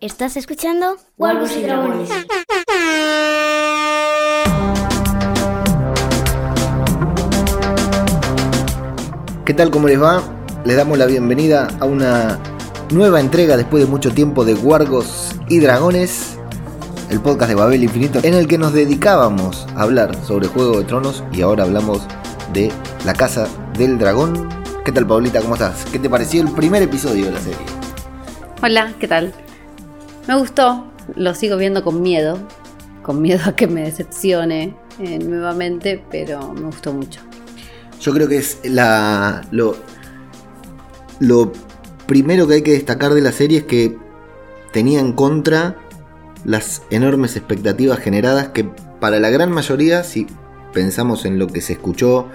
¿Estás escuchando? Wargos y Dragones. ¿Qué tal? ¿Cómo les va? Le damos la bienvenida a una nueva entrega después de mucho tiempo de Wargos y Dragones, el podcast de Babel Infinito, en el que nos dedicábamos a hablar sobre Juego de Tronos y ahora hablamos de La Casa del Dragón. ¿Qué tal, Paulita? ¿Cómo estás? ¿Qué te pareció el primer episodio de la serie? Hola, ¿qué tal? Me gustó, lo sigo viendo con miedo, con miedo a que me decepcione eh, nuevamente, pero me gustó mucho. Yo creo que es la lo, lo primero que hay que destacar de la serie es que tenía en contra las enormes expectativas generadas que para la gran mayoría, si pensamos en lo que se escuchó,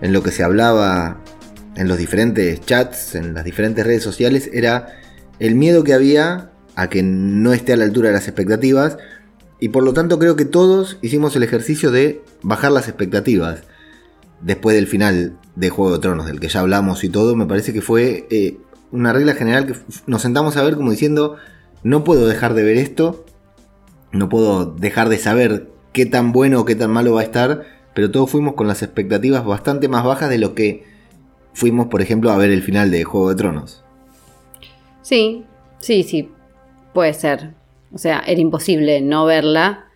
en lo que se hablaba en los diferentes chats, en las diferentes redes sociales, era el miedo que había a que no esté a la altura de las expectativas. Y por lo tanto creo que todos hicimos el ejercicio de bajar las expectativas. Después del final de Juego de Tronos, del que ya hablamos y todo, me parece que fue eh, una regla general que nos sentamos a ver como diciendo, no puedo dejar de ver esto, no puedo dejar de saber qué tan bueno o qué tan malo va a estar, pero todos fuimos con las expectativas bastante más bajas de lo que fuimos, por ejemplo, a ver el final de Juego de Tronos. Sí, sí, sí, puede ser. O sea, era imposible no verla,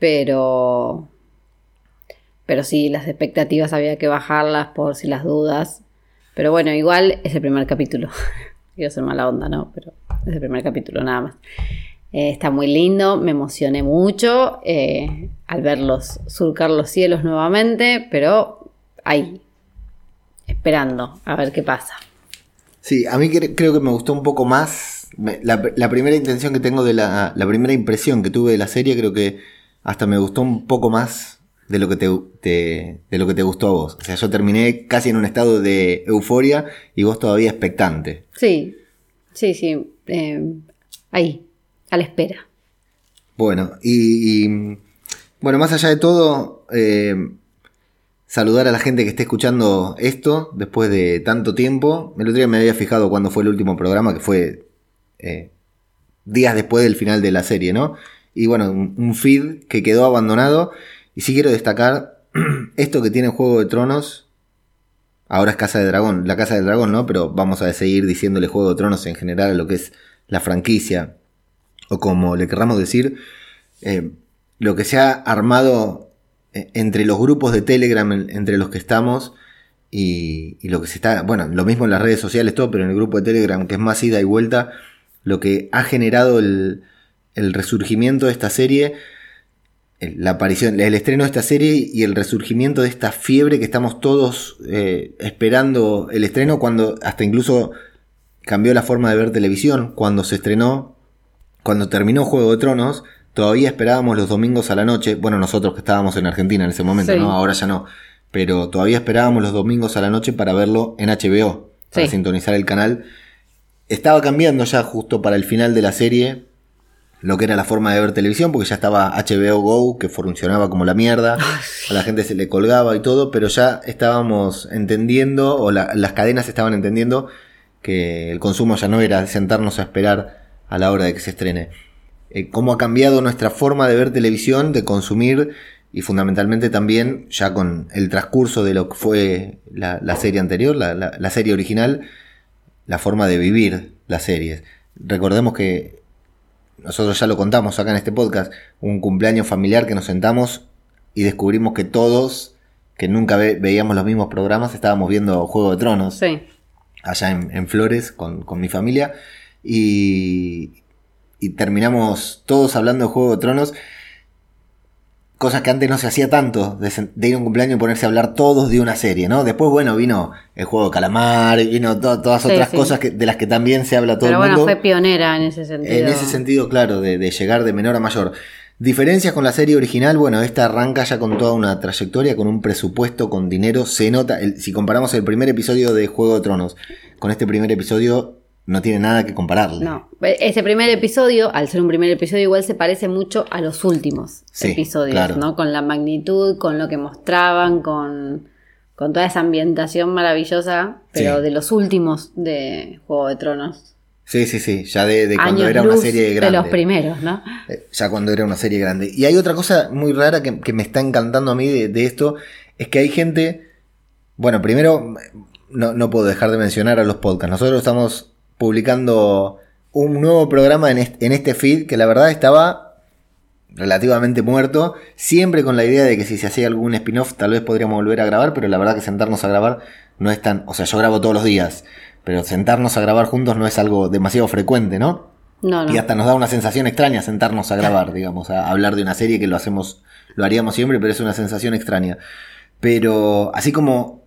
pero... Pero sí, las expectativas había que bajarlas por si las dudas. Pero bueno, igual es el primer capítulo. Quiero ser mala onda, ¿no? Pero es el primer capítulo nada más. Eh, está muy lindo, me emocioné mucho eh, al verlos surcar los cielos nuevamente, pero ahí, esperando a ver qué pasa. Sí, a mí creo que me gustó un poco más. La, primera intención que tengo de la, la, primera impresión que tuve de la serie, creo que hasta me gustó un poco más de lo que te, de lo que te gustó a vos. O sea, yo terminé casi en un estado de euforia y vos todavía expectante. Sí, sí, sí. Eh, ahí, a la espera. Bueno, y, bueno, más allá de todo, eh, saludar a la gente que esté escuchando esto después de tanto tiempo. El otro día me había fijado cuando fue el último programa, que fue eh, días después del final de la serie, ¿no? Y bueno, un, feed que quedó abandonado. Y sí quiero destacar esto que tiene Juego de Tronos. Ahora es Casa de Dragón, la Casa del Dragón, ¿no? Pero vamos a seguir diciéndole Juego de Tronos en general a lo que es la franquicia o como le querramos decir, eh, lo que se ha armado eh, entre los grupos de Telegram entre los que estamos y, lo que se está, bueno, lo mismo en las redes sociales, todo, pero en el grupo de Telegram que es más ida y vuelta, lo que ha generado el, resurgimiento de esta serie, la aparición, el estreno de esta serie y el resurgimiento de esta fiebre que estamos todos eh, esperando el estreno cuando hasta incluso cambió la forma de ver televisión. Cuando se estrenó cuando terminó Juego de Tronos, todavía esperábamos los domingos a la noche, bueno, nosotros que estábamos en Argentina en ese momento, ¿no? Ahora ya no, pero todavía esperábamos los domingos a la noche para verlo en HBO, para sintonizar el canal. Estaba cambiando ya justo para el final de la serie lo que era la forma de ver televisión, porque ya estaba HBO Go, que funcionaba como la mierda, a la gente se le colgaba y todo, pero ya estábamos entendiendo, o las cadenas estaban entendiendo, que el consumo ya no era sentarnos a esperar a la hora de que se estrene. Eh, cómo ha cambiado nuestra forma de ver televisión, de consumir y fundamentalmente también ya con el transcurso de lo que fue la, serie anterior, la, serie original, la forma de vivir las series. Recordemos que nosotros ya lo contamos acá en este podcast, un cumpleaños familiar que nos sentamos y descubrimos que todos, que nunca veíamos los mismos programas, estábamos viendo Juego de Tronos. Allá en, Flores con, con mi familia y, terminamos todos hablando de Juego de Tronos. Cosas que antes no se hacía tanto, de, ir a un cumpleaños y ponerse a hablar todos de una serie, ¿no? Después, bueno, vino el juego de calamar, vino todas otras cosas que, de las que también se habla todo el mundo. Pero bueno, fue pionera en ese sentido. En ese sentido, claro, de, de llegar de menor a mayor. Diferencias con la serie original, bueno, esta arranca ya con toda una trayectoria, con un presupuesto, con dinero, se nota, si comparamos el primer episodio de Juego de Tronos con este primer episodio, no tiene nada que compararle. No, ese primer episodio, al ser un primer episodio, igual se parece mucho a los últimos episodios, ¿no? Con la magnitud, con lo que mostraban, con, toda esa ambientación maravillosa, pero de los últimos de Juego de Tronos. Sí, sí, sí, ya de, de cuando Años era una serie grande. De los primeros, ¿no? Eh, Ya cuando era una serie grande. Y hay otra cosa muy rara que, que me está encantando a mí de, de esto, es que hay gente, bueno, primero, no, no puedo dejar de mencionar a los podcasts. Nosotros estamos publicando un nuevo programa en este, en este feed que la verdad estaba relativamente muerto, siempre con la idea de que si se hacía algún spin-off tal vez podríamos volver a grabar, pero la verdad que sentarnos a grabar no es tan, o sea, yo grabo todos los días, pero sentarnos a grabar juntos no es algo demasiado frecuente, ¿no? No, no. Y hasta nos da una sensación extraña sentarnos a grabar, digamos, a hablar de una serie que lo hacemos, lo haríamos siempre, pero es una sensación extraña. Pero así como,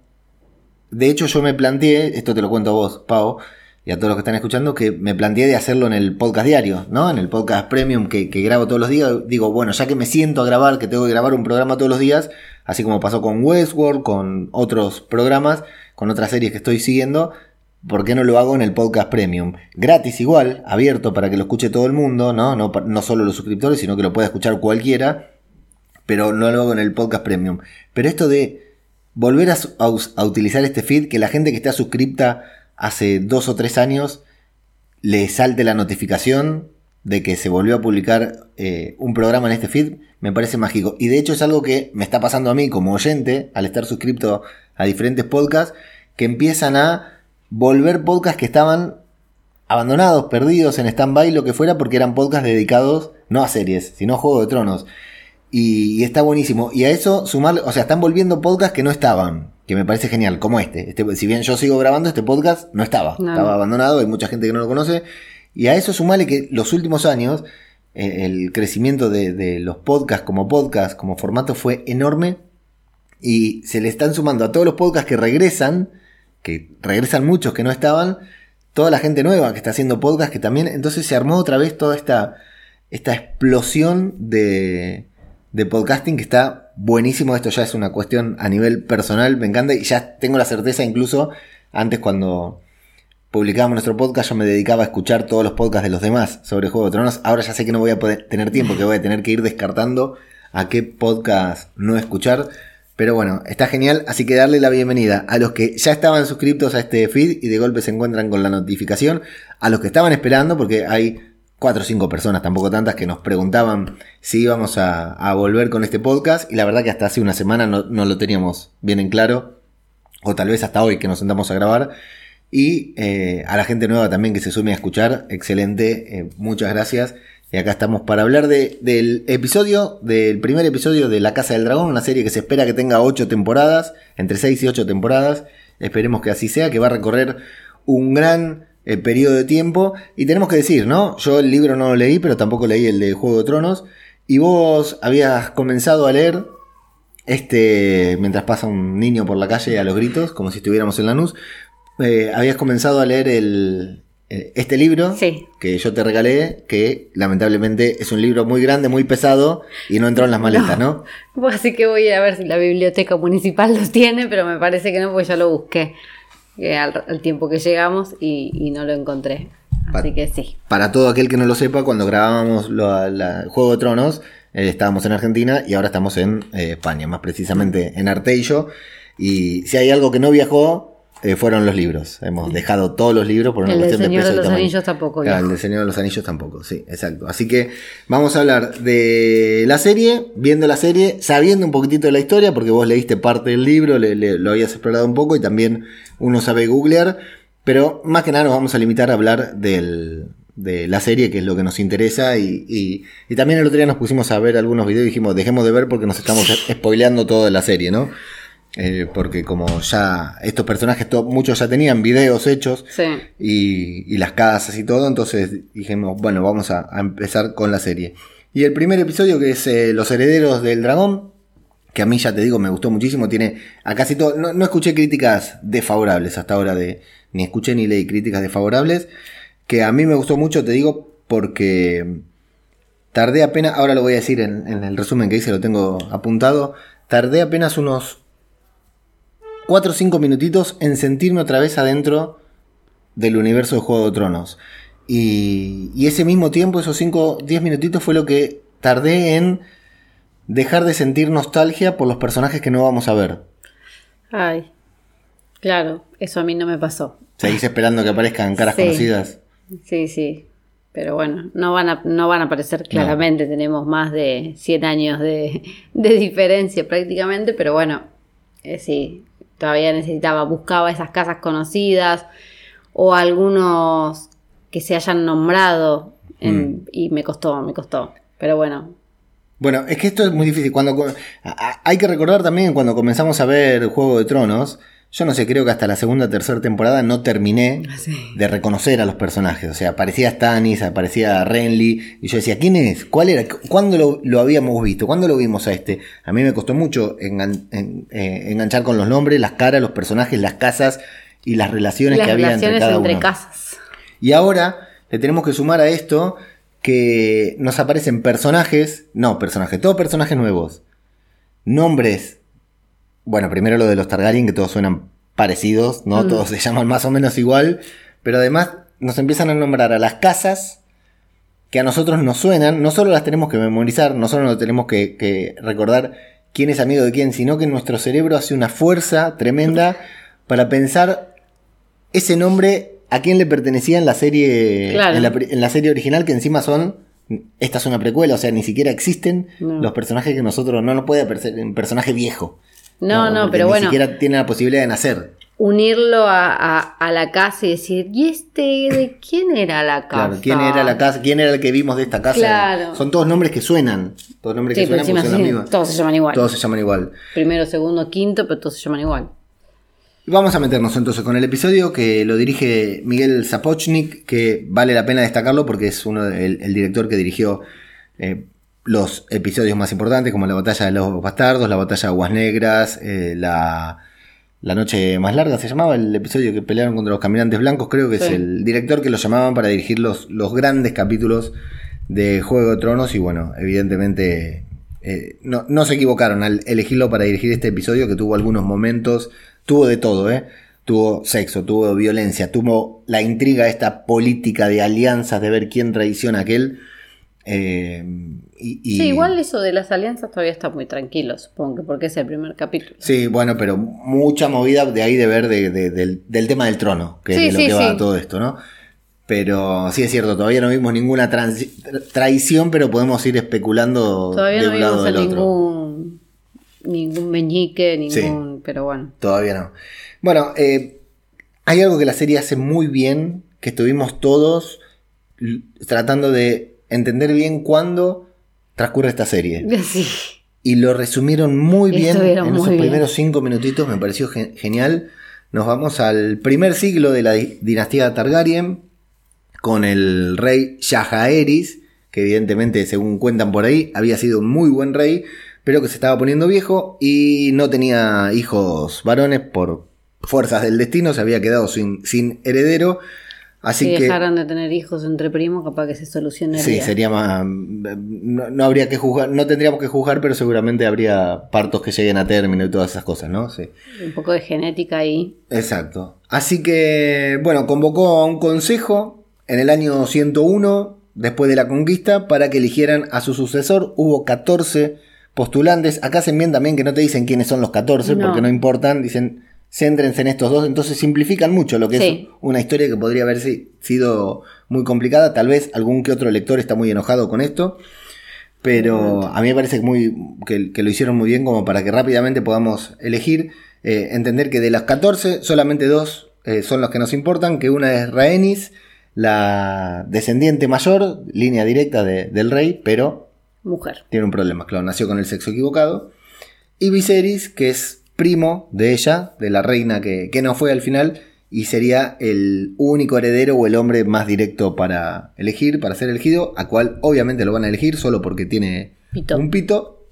de hecho yo me planteé, esto te lo cuento a vos, Pau, y a todos los que están escuchando, que me planteé de hacerlo en el podcast diario, ¿no? En el podcast premium que, que grabo todos los días. Digo, bueno, ya que me siento a grabar, que tengo que grabar un programa todos los días, así como pasó con Westworld, con otros programas, con otras series que estoy siguiendo, ¿por qué no lo hago en el podcast premium? Gratis igual, abierto para que lo escuche todo el mundo, ¿no? No, no solo los suscriptores, sino que lo pueda escuchar cualquiera, pero no lo hago en el podcast premium. Pero esto de volver a, a utilizar este feed, que la gente que está suscripta hace dos o tres años le salte la notificación de que se volvió a publicar eh, un programa en este feed, me parece mágico. Y de hecho es algo que me está pasando a mí como oyente, al estar suscripto a diferentes podcasts, que empiezan a volver podcasts que estaban abandonados, perdidos en stand-by, lo que fuera, porque eran podcasts dedicados no a series, sino a Juego de Tronos. Y, y está buenísimo. Y a eso sumarle, o sea, están volviendo podcasts que no estaban, que me parece genial, como este. este si bien yo sigo grabando, este podcast no estaba. No, estaba no. abandonado, hay mucha gente que no lo conoce. Y a eso sumarle que los últimos años, eh, el crecimiento de, de los podcasts como podcast, como formato, fue enorme. Y se le están sumando a todos los podcasts que regresan, que regresan muchos que no estaban, toda la gente nueva que está haciendo podcast que también, entonces se armó otra vez toda esta, esta explosión de, de podcasting que está buenísimo. Esto ya es una cuestión a nivel personal, me encanta y ya tengo la certeza incluso antes cuando publicábamos nuestro podcast yo me dedicaba a escuchar todos los podcasts de los demás sobre Juego de Tronos. Ahora ya sé que no voy a poder tener tiempo, que voy a tener que ir descartando a qué podcast no escuchar. Pero bueno, está genial, así que darle la bienvenida a los que ya estaban suscriptos a este feed y de golpe se encuentran con la notificación, a los que estaban esperando, porque hay cuatro o cinco personas, tampoco tantas, que nos preguntaban si íbamos a, volver con este podcast y la verdad que hasta hace una semana no, lo teníamos bien en claro, o tal vez hasta hoy que nos sentamos a grabar. Y eh, a la gente nueva también que se sume a escuchar, excelente, eh, muchas gracias. Y acá estamos para hablar de, del episodio, del primer episodio de La Casa del Dragón, una serie que se espera que tenga 8 temporadas, entre 6 y 8 temporadas. Esperemos que así sea, que va a recorrer un gran eh, periodo de tiempo. Y tenemos que decir, ¿no? Yo el libro no lo leí, pero tampoco leí el de Juego de Tronos. Y vos habías comenzado a leer este, mientras pasa un niño por la calle a los gritos, como si estuviéramos en Lanús. Eh, habías comenzado a leer el, eh, este libro Sí. que yo te regalé, que lamentablemente es un libro muy grande, muy pesado y no entró en las maletas, ¿no? Pues así que voy a ir a ver si la biblioteca municipal los tiene, pero me parece que no, porque ya lo busqué eh, al, al tiempo que llegamos y, y no lo encontré. Así que sí. Para todo aquel que no lo sepa, cuando grabábamos lo- la- Juego de Tronos, eh, estábamos en Argentina y ahora estamos en eh, España, más precisamente en Arteillo. Y si hay algo que no viajó, eh, fueron los libros. Hemos dejado todos los libros por una El cuestión de Señor peso de y los tamaño. Anillos tampoco Claro, el del Señor de los Anillos tampoco, sí, exacto. Así que vamos a hablar de la serie, viendo la serie, sabiendo un poquitito de la historia, porque vos leíste parte del libro, le- le- lo habías explorado un poco y también uno sabe googlear, pero más que nada nos vamos a limitar a hablar del, de la serie, que es lo que nos interesa, y, y- y también el otro día nos pusimos a ver algunos videos y dijimos, dejemos de ver porque nos estamos spoileando toda la serie, ¿no? Eh, porque como ya estos personajes, muchos ya tenían videos hechos, Sí. y, y las casas y todo, entonces dijimos, bueno, vamos a, a empezar con la serie. Y el primer episodio que es eh, Los Herederos del Dragón, que a mí ya te digo, me gustó muchísimo, tiene a casi todo, no, no escuché críticas desfavorables hasta ahora, de, ni escuché ni leí críticas desfavorables, que a mí me gustó mucho, te digo, porque tardé apenas, ahora lo voy a decir en, en el resumen que hice, lo tengo apuntado, tardé apenas unos 4 o 5 minutitos en sentirme otra vez adentro del universo de Juego de Tronos. Y, y ese mismo tiempo, esos 5 10 minutitos fue lo que tardé en dejar de sentir nostalgia por los personajes que no vamos a ver. Ay. Claro, eso a mí no me pasó. Seguís esperando que aparezcan caras Sí. conocidas. Sí, sí. Pero bueno, no van a, no van a aparecer claramente. Tenemos más de 100 años de, de diferencia prácticamente. Pero bueno, eh, sí, todavía necesitaba, buscaba esas casas conocidas o algunos que se hayan nombrado. en- Mm. Y me costó, me costó. Pero bueno, Bueno, es que esto es muy difícil. Cuando co- a- a- hay que recordar también cuando comenzamos a ver Juego de Tronos, yo no sé, creo que hasta la segunda o tercera temporada no terminé de reconocer a los personajes. O sea, aparecía Stannis, aparecía Renly, y yo decía, ¿quién es? ¿Cuál era? ¿Cuándo lo, lo habíamos visto? ¿Cuándo lo vimos a este? A mí me costó mucho engan- en- eh, enganchar con los nombres, las caras, los personajes, las casas y las relaciones las que había entre relaciones cada entre uno. casas. Y ahora le tenemos que sumar a esto que nos aparecen personajes, no personajes, todos personajes nuevos, nombres, bueno, primero lo de los Targaryen, que todos suenan parecidos, ¿no? Mm. Todos se llaman más o menos igual, pero además nos empiezan a nombrar a las casas que a nosotros nos suenan, no solo las tenemos que memorizar, no solo nos tenemos que, que recordar quién es amigo de quién, sino que nuestro cerebro hace una fuerza tremenda para pensar ese nombre a quién le pertenecía en la serie Claro. en, la, pri- en la serie original que encima son esta es una precuela, o sea, ni siquiera existen No. los personajes que nosotros no nos puede parecer un personaje viejo. No, no, pero ni bueno, siquiera tiene la posibilidad de nacer. unirlo a, a- a la casa y decir, ¿y este de quién era la casa? Claro, quién era la casa, quién era el que vimos de esta casa. Claro. Son todos nombres que suenan, todos nombres Sí, que suenan son sí, todos se llaman igual. Todos se llaman igual. Primero, segundo, quinto, pero todos se llaman igual. Vamos a meternos entonces con el episodio que lo dirige Miguel Zapochnik, que vale la pena destacarlo porque es uno el director que dirigió eh, los episodios más importantes, como la batalla de los bastardos, la batalla de Aguas Negras, eh, la, la noche más larga se llamaba, el episodio que pelearon contra los caminantes blancos, creo que es el director que lo llamaban para dirigir los, los grandes capítulos de Juego de Tronos y bueno, evidentemente eh, no, no se equivocaron al elegirlo para dirigir este episodio que tuvo algunos momentos, tuvo de todo, ¿eh? Tuvo sexo, tuvo violencia, tuvo la intriga, esta política de alianzas, de ver quién traiciona a aquel. Eh, y, y- Sí, igual eso de las alianzas todavía está muy tranquilo, supongo que porque es el primer capítulo. Sí, bueno, pero mucha movida de ahí de ver de- de- del, del tema del trono, que Sí, es de sí, lo que va sí. todo esto, ¿no? Pero sí es cierto, todavía no vimos ninguna traición, pero podemos ir especulando Todavía de no un lado vimos a del otro. ningún, ningún meñique, ningún... Pero bueno. Todavía no. Bueno, eh, hay algo que la serie hace muy bien, que estuvimos todos tratando de entender bien cuándo transcurre esta serie. Sí. Y lo resumieron muy bien Estuvieron en muy esos bien. primeros cinco minutitos, me pareció gen- genial. Nos vamos al primer siglo de la di- dinastía Targaryen, con el rey Jaehaerys, que evidentemente, según cuentan por ahí, había sido un muy buen rey, pero que se estaba poniendo viejo y no tenía hijos varones por fuerzas del destino, se había quedado sin, sin heredero. Así si que dejaran de tener hijos entre primos, capaz que se solucionaría. Sí, sería más. No, no habría que juzgar, no tendríamos que juzgar, pero seguramente habría partos que lleguen a término y todas esas cosas, ¿no? Sí. Un poco de genética ahí. Exacto. Así que, bueno, convocó a un consejo en el año 101, después de la conquista, para que eligieran a su sucesor. Hubo 14 postulantes. Acá se envían también que no te dicen quiénes son los 14, No. porque no importan. Dicen, céntrense en estos dos. Entonces simplifican mucho lo que Sí. es una historia que podría haber si- sido muy complicada. Tal vez algún que otro lector está muy enojado con esto. Pero a mí me parece que, muy, que, que lo hicieron muy bien como para que rápidamente podamos elegir, eh, entender que de las 14 solamente dos eh, son los que nos importan, que una es Rhaenys, la descendiente mayor, línea directa de- del rey, pero Mujer. tiene un problema, claro, nació con el sexo equivocado. Y Viserys, que es primo de ella, de la reina que, que no fue al final, y sería el único heredero o el hombre más directo para elegir, para ser elegido, a cual obviamente lo van a elegir solo porque tiene Pito. un pito.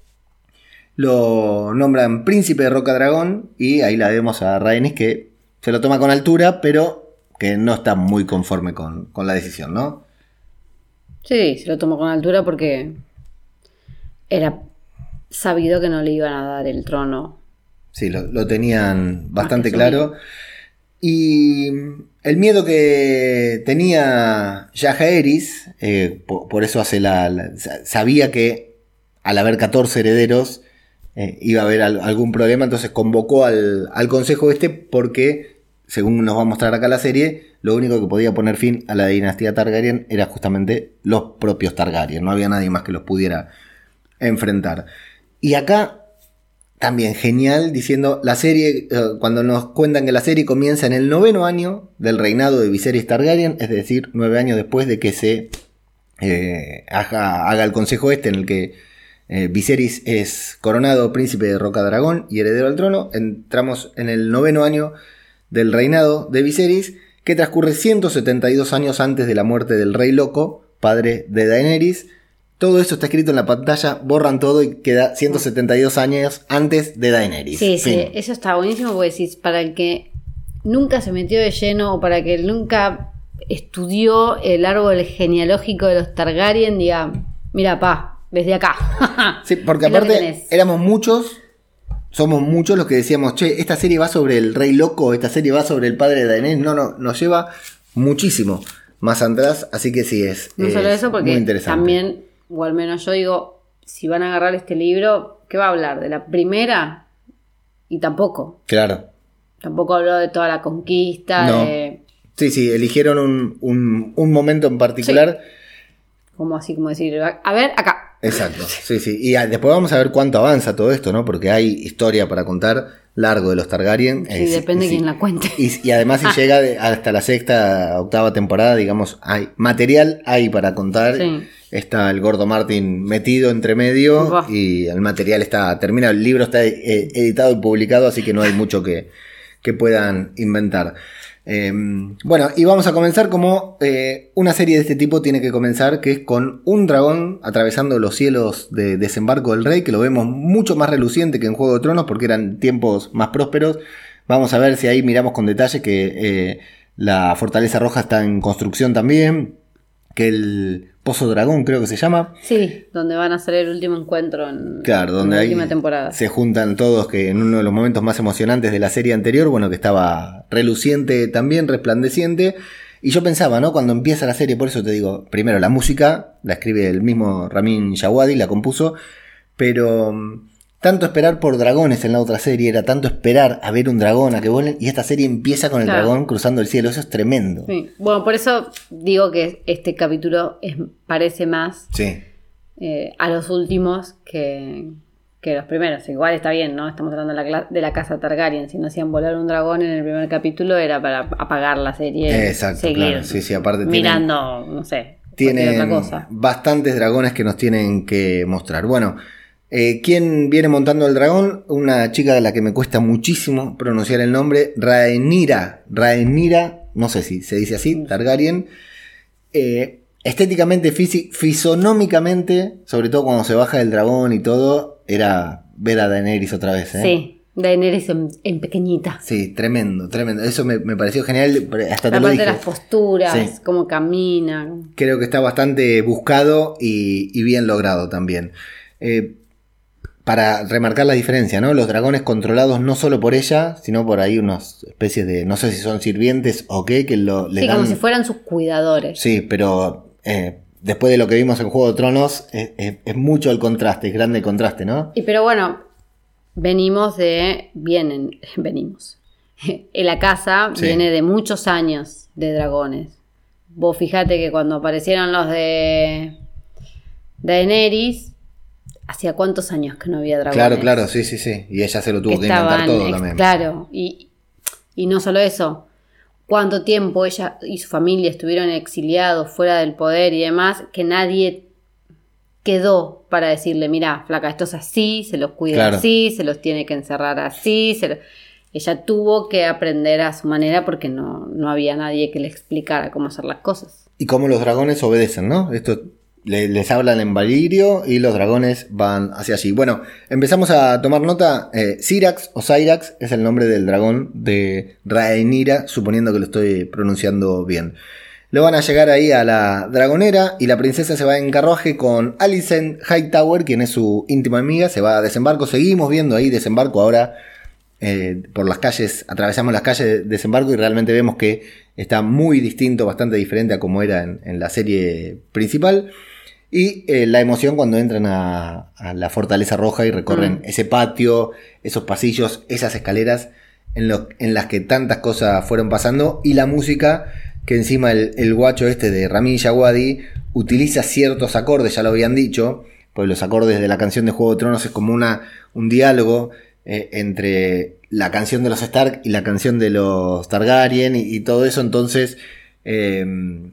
Lo nombran príncipe de Roca Dragón y ahí la vemos a Rhaenys que se lo toma con altura, pero que no está muy conforme con, con la decisión, ¿no? Sí, se lo tomó con altura porque era sabido que no le iban a dar el trono. Sí, lo, lo tenían bastante que claro. Y el miedo que tenía Jaehaerys, eh, po- por, eso hace la, la- sa- sabía que al haber 14 herederos eh, iba a haber al- algún problema, entonces convocó al, al consejo este porque, según nos va a mostrar acá la serie, lo único que podía poner fin a la dinastía Targaryen era justamente los propios Targaryen, no había nadie más que los pudiera enfrentar. Y acá también genial diciendo la serie, eh, cuando nos cuentan que la serie comienza en el noveno año del reinado de Viserys Targaryen, es decir, nueve años después de que se eh, haga, el consejo este en el que eh, Viserys es coronado príncipe de Roca Dragón y heredero al trono, entramos en el noveno año del reinado de Viserys, que transcurre 172 años antes de la muerte del rey loco, padre de Daenerys, todo eso está escrito en la pantalla, borran todo y queda 172 años antes de Daenerys. Sí, sí, eso está buenísimo porque decís, para el que nunca se metió de lleno o para que nunca estudió el árbol genealógico de los Targaryen, diga, mira, pa, desde acá. sí, porque aparte éramos muchos, somos muchos los que decíamos, che, esta serie va sobre el rey loco, esta serie va sobre el padre de Daenerys. No, no, nos lleva muchísimo más atrás, así que sí es. No solo eso, porque también o al menos yo digo, si van a agarrar este libro, ¿qué va a hablar? ¿De la primera? Y tampoco. Claro. Tampoco habló de toda la conquista. Sí, sí, eligieron un, momento en particular. Como así, como decir, a ver, acá. Exacto, sí, sí. Y después vamos a ver cuánto avanza todo esto, ¿no? Porque hay historia para contar largo de los Targaryen. Sí, depende de quién la cuente. Y, además si llega hasta la sexta, octava temporada, digamos, hay material hay para contar. Está el gordo Martin metido entre medio y el material está terminado. El libro está eh, editado y publicado, así que no hay mucho que, que puedan inventar. Em, bueno, y vamos a comenzar como eh, una serie de este tipo tiene que comenzar, que es con un dragón atravesando los cielos de desembarco del rey, que lo vemos mucho más reluciente que en Juego de Tronos, porque eran tiempos más prósperos. Vamos a ver si ahí miramos con detalle que eh, la fortaleza roja está en construcción también, que el Pozo Dragón creo que se llama. Sí, donde van a hacer el último encuentro en, claro, donde la última temporada. Se juntan todos que en uno de los momentos más emocionantes de la serie anterior, bueno, que estaba reluciente también, resplandeciente. Y yo pensaba, ¿no? Cuando empieza la serie, por eso te digo, primero la música, la escribe el mismo Ramin Shawadi, la compuso, pero mm, tanto esperar por dragones en la otra serie, era tanto esperar a ver un dragón, a que vuelen, y esta serie empieza con el dragón cruzando el cielo, eso es tremendo. Bueno, por eso digo que este capítulo parece más eh, a los últimos que, los primeros. Igual está bien, ¿no? Estamos hablando de la, de la casa Targaryen, si no hacían volar un dragón en el primer capítulo era para apagar la serie. Exacto, seguir Sí, sí, aparte mirando, no sé. Tienen otra cosa. bastantes dragones que nos tienen que mostrar. Bueno, eh, ¿Quién viene montando el dragón? Una chica de la que me cuesta muchísimo pronunciar el nombre, Rhaenyra. Rhaenyra, no sé si se dice así, Targaryen. Eh, estéticamente, fisonómicamente, sobre todo cuando se baja del dragón y todo, era ver a Daenerys otra vez. ¿eh? Sí. Daenerys en, pequeñita. Sí, tremendo, tremendo. Eso me, pareció genial. Hasta te de las posturas, cómo camina. Creo que está bastante buscado y, bien logrado también. Eh, para remarcar la diferencia, ¿no? Los dragones controlados no solo por ella, sino por ahí unas especies de, no sé si son sirvientes o qué, que lo, sí, como si fueran sus cuidadores. Sí, pero eh, después de lo que vimos en Juego de Tronos, es, mucho el contraste, es grande el contraste, ¿no? Y pero bueno, venimos de, vienen, venimos. En la casa viene de muchos años de dragones. Vos fijate que cuando aparecieron los de Daenerys, hacía cuántos años que no había dragones. Claro, claro, sí, sí, sí. Y ella se lo tuvo que, inventar todo también. Claro, y, no solo eso, cuánto tiempo ella y su familia estuvieron exiliados fuera del poder y demás, que nadie quedó para decirle, mira, flaca, esto es así, se los cuida así, se los tiene que encerrar así, ella tuvo que aprender a su manera porque no, no había nadie que le explicara cómo hacer las cosas. Y cómo los dragones obedecen, ¿no? Esto les hablan en Valirio y los dragones van hacia allí. Bueno, empezamos a tomar nota. Eh, o Cyrax es el nombre del dragón de Rhaenyra, suponiendo que lo estoy pronunciando bien. Le van a llegar ahí a la dragonera y la princesa se va en carruaje con Alicent Hightower, quien es su íntima amiga, se va a desembarco. Seguimos viendo ahí desembarco ahora eh, por las calles, atravesamos las calles de desembarco y realmente vemos que está muy distinto, bastante diferente a como era en la serie principal. Y eh, la emoción cuando entran a, la Fortaleza Roja y recorren mm. ese patio, esos pasillos, esas escaleras en, lo, en las que tantas cosas fueron pasando. Y la música que encima el, el guacho este de Ramin Djawadi utiliza ciertos acordes, ya lo habían dicho, pues los acordes de la canción de Juego de Tronos es como una, un diálogo eh, entre la canción de los Stark y la canción de los Targaryen y, y todo eso, entonces eh,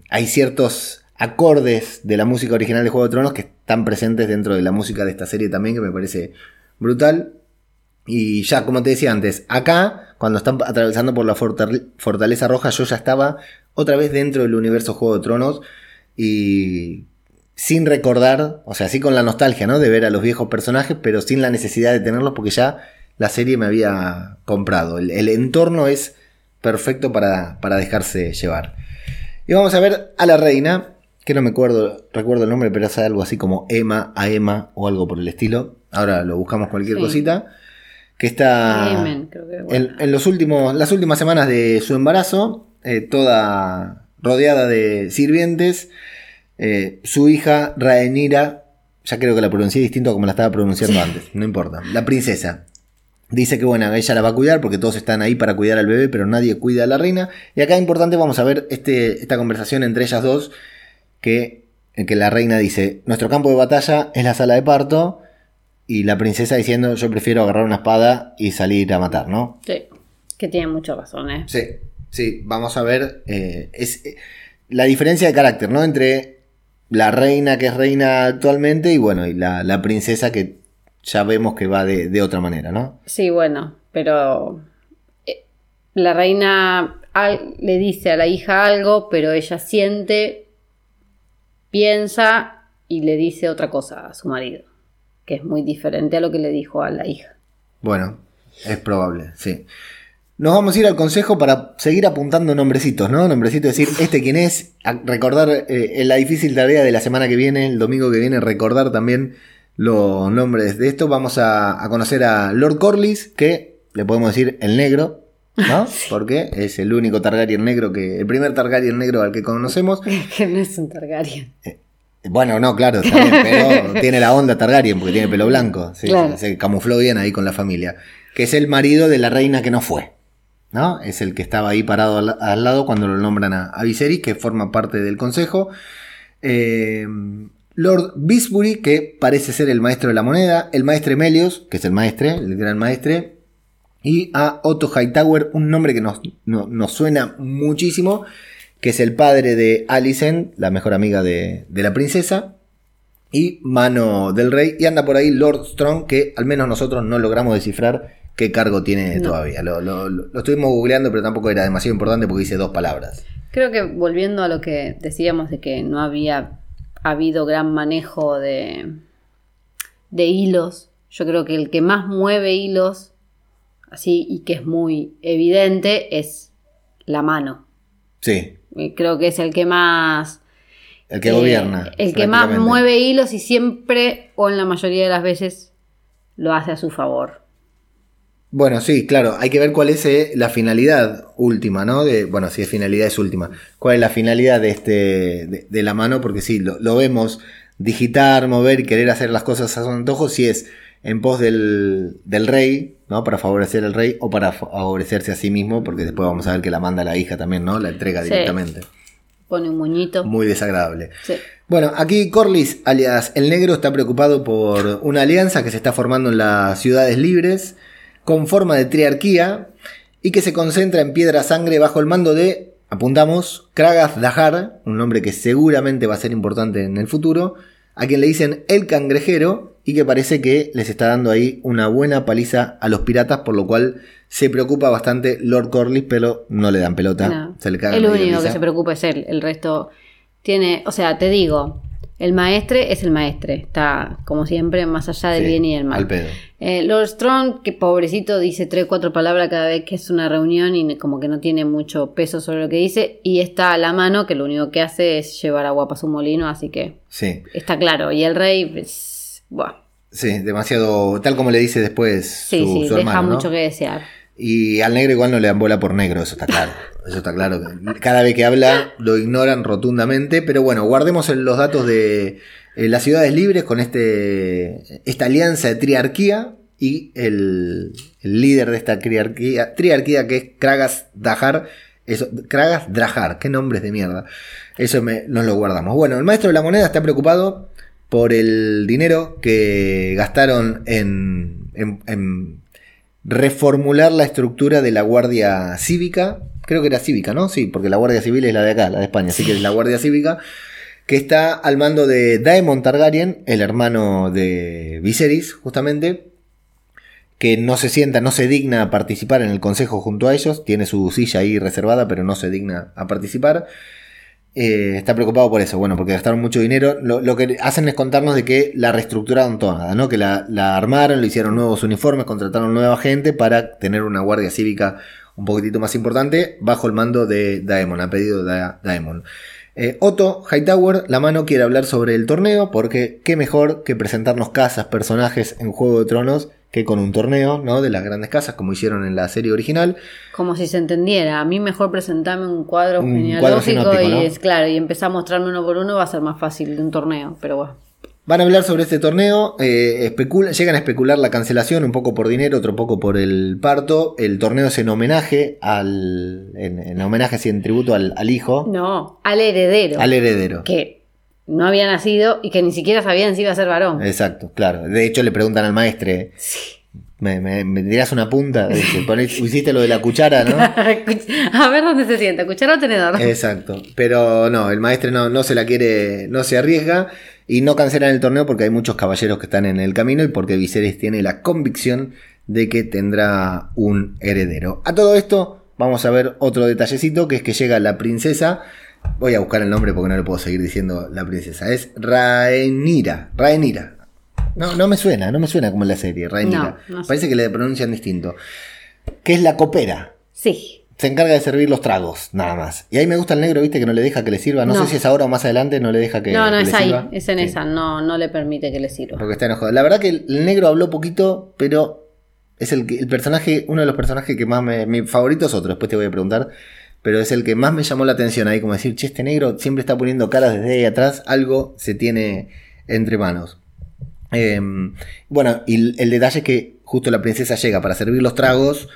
hay ciertos acordes de la música original de Juego de Tronos que están presentes dentro de la música de esta serie también, que me parece brutal. Y ya, como te decía antes, acá, cuando están atravesando por la fortale- Fortaleza Roja, yo ya estaba otra vez dentro del universo Juego de Tronos y sin recordar, o sea, sí con la nostalgia, ¿no? De ver a los viejos personajes, pero sin la necesidad de tenerlos porque ya la serie me había comprado. El, el entorno es perfecto para, para dejarse llevar. Y vamos a ver a la reina, que no me acuerdo, recuerdo el nombre, pero es algo así como Emma, a Emma o algo por el estilo. Ahora lo buscamos cualquier Sí. cosita. Que está Amen, creo que, en, bueno. en los últimos, las últimas semanas de su embarazo, eh, toda rodeada de sirvientes. Eh, su hija Rhaenyra, ya creo que la pronuncié distinto a como la estaba pronunciando antes, no importa. La princesa. Dice que bueno, ella la va a cuidar porque todos están ahí para cuidar al bebé, pero nadie cuida a la reina. Y acá importante vamos a ver este, esta conversación entre ellas dos, que, en que la reina dice, nuestro campo de batalla es la sala de parto, y la princesa diciendo, yo prefiero agarrar una espada y salir a matar, ¿no? Sí, que tiene mucha razón, ¿eh? Sí, sí, vamos a ver eh, es, eh, la diferencia de carácter, ¿no? Entre la reina que es reina actualmente y bueno, y la, la princesa que ya vemos que va de, de otra manera, ¿no? Sí, bueno, pero eh, la reina le dice a la hija algo, pero ella siente, piensa y le dice otra cosa a su marido, que es muy diferente a lo que le dijo a la hija. Bueno, es probable, sí. Nos vamos a ir al consejo para seguir apuntando nombrecitos, ¿no? Nombrecitos, decir, este quién es, a recordar eh, en la difícil tarea de la semana que viene, el domingo que viene, recordar también los nombres de esto. Vamos a, a conocer a Lord Corlys, que le podemos decir el negro, ¿no? Porque es el único Targaryen negro que, el primer Targaryen negro al que conocemos. que no es un Targaryen. Bueno, no, claro, también, pero tiene la onda Targaryen porque tiene pelo blanco. Sí, Claro. se, se camufló bien ahí con la familia. Que es el marido de la reina que no fue. ¿No? Es el que estaba ahí parado al, al lado cuando lo nombran a, a Viserys, que forma parte del consejo. Eh, Lord Bisbury, que parece ser el maestro de la moneda. El maestre Melios, que es el maestre, el gran maestre. Y a Otto Hightower, un nombre que nos, no- nos suena muchísimo, que es el padre de Alicent, la mejor amiga de, de la princesa, y mano del rey. Y anda por ahí Lord Strong, que al menos nosotros no logramos descifrar qué cargo tiene No. todavía. Lo, lo- lo- lo estuvimos googleando, pero tampoco era demasiado importante porque dice dos palabras. Creo que volviendo a lo que decíamos de que no había habido gran manejo de, de hilos, yo creo que el que más mueve hilos, así y que es muy evidente, es la mano. Sí, Eh, Creo que es el que más... el que eh, gobierna. El que más mueve hilos y siempre, o en la mayoría de las veces, lo hace a su favor. Bueno, sí, claro, hay que ver cuál es eh, la finalidad última, ¿no? De, bueno, si es finalidad es última. ¿Cuál es la finalidad de este de, de la mano? Porque sí, lo, lo vemos digitar, mover y querer hacer las cosas a su antojo, si es en pos del, del rey, ¿no? Para favorecer al rey o para favorecerse a sí mismo, porque después vamos a ver que la manda la hija también, ¿no? La entrega Sí. directamente. Pone un muñito. Muy desagradable. Sí. Bueno, aquí Corlys, alias El Negro, está preocupado por una alianza que se está formando en las ciudades libres, con forma de triarquía, y que se concentra en Piedra Sangre bajo el mando de, apuntamos, Kragath Dahar, un nombre que seguramente va a ser importante en el futuro, a quien le dicen El Cangrejero, y que parece que les está dando ahí una buena paliza a los piratas, por lo cual se preocupa bastante Lord Corlys, pero no le dan pelota. No. Se le el único que se preocupa es él. El resto tiene, o sea, te digo, el maestre es el maestre. Está, como siempre, más allá del Sí, bien y del mal. al pedo. Eh, Lord Strong, que pobrecito, dice tres, cuatro palabras cada vez que es una reunión y como que no tiene mucho peso sobre lo que dice. Y está a la mano, que lo único que hace es llevar agua para su molino, así que Sí. está claro. Y el rey, pues, buah, Sí, demasiado, tal como le dice después sí, su, sí, su deja hermano, ¿no? mucho que desear. Y al negro igual no le dan bola por negro, eso está claro. Eso está claro. Cada vez que habla lo ignoran rotundamente. Pero bueno, guardemos los datos de eh, las ciudades libres con este esta alianza de triarquía y el, el líder de esta triarquía, triarquía que es Kragas Dahar, Eso, Kragas Drajar, qué nombres de mierda. Eso me, nos lo guardamos. Bueno, el maestro de la moneda está preocupado por el dinero que gastaron en, reformular la estructura de la Guardia Cívica. Creo que era cívica, ¿no? Sí, porque la Guardia Civil es la de acá, la de España, así que es la Guardia Cívica que está al mando de Daemon Targaryen, el hermano de Viserys, justamente, que no se sienta, no se digna a participar en el consejo junto a ellos, tiene su silla ahí reservada, pero no se digna a participar. Eh, está preocupado por eso, bueno, porque gastaron mucho dinero. Lo, que hacen es contarnos de que la reestructuraron toda, ¿no? Que la, la, armaron, le hicieron nuevos uniformes, contrataron nueva gente para tener una guardia cívica un poquitito más importante bajo el mando de Daemon, a pedido de Daemon. Eh, Otto Hightower, la mano, quiere hablar sobre el torneo porque qué mejor que presentarnos casas, personajes en Juego de Tronos que con un torneo, ¿no? De las grandes casas, como hicieron en la serie original. Como si se entendiera. A mí mejor presentarme un cuadro genealógico y es claro, y empezar a mostrarme uno por uno va a ser más fácil de un torneo, pero bueno. Van a hablar sobre este torneo, eh, llegan a especular la cancelación, un poco por dinero, otro poco por el parto. El torneo es en homenaje al. en, homenaje, así en tributo al, hijo. No, al heredero. Al heredero. Que no había nacido y que ni siquiera sabían si iba a ser varón. Exacto, claro. De hecho, le preguntan al maestre. Sí. Me, me, dirás una punta, hiciste lo de la cuchara, ¿no? a ver dónde se sienta, cuchara o tenedor. Exacto, pero no, el maestre no, no se la quiere, no se arriesga y no cancelan el torneo porque hay muchos caballeros que están en el camino y porque Viserys tiene la convicción de que tendrá un heredero. A todo esto vamos a ver otro detallecito que es que llega la princesa. Voy a buscar el nombre porque no le puedo seguir diciendo la princesa. Es Rhaenyra. Rhaenyra. No, no me suena, no me suena como en la serie, Rhaenyra. Parece que le pronuncian distinto. Que es la copera. Sí se encarga de servir los tragos, nada más. Y ahí me gusta el negro, viste, que no le deja que le sirva. No, sé si es ahora o más adelante, no le deja que, no, no, es ahí, es en esa, no, no le permite que le sirva. Porque está enojado. La verdad que el, negro habló poquito, pero es el, el personaje, uno de los personajes que más me. Mi favorito es otro, después te voy a preguntar. Pero es el que más me llamó la atención ahí, como decir, che, este negro siempre está poniendo caras desde ahí atrás, algo se tiene entre manos. Em, bueno, y el detalle es que justo la princesa llega para servir los tragos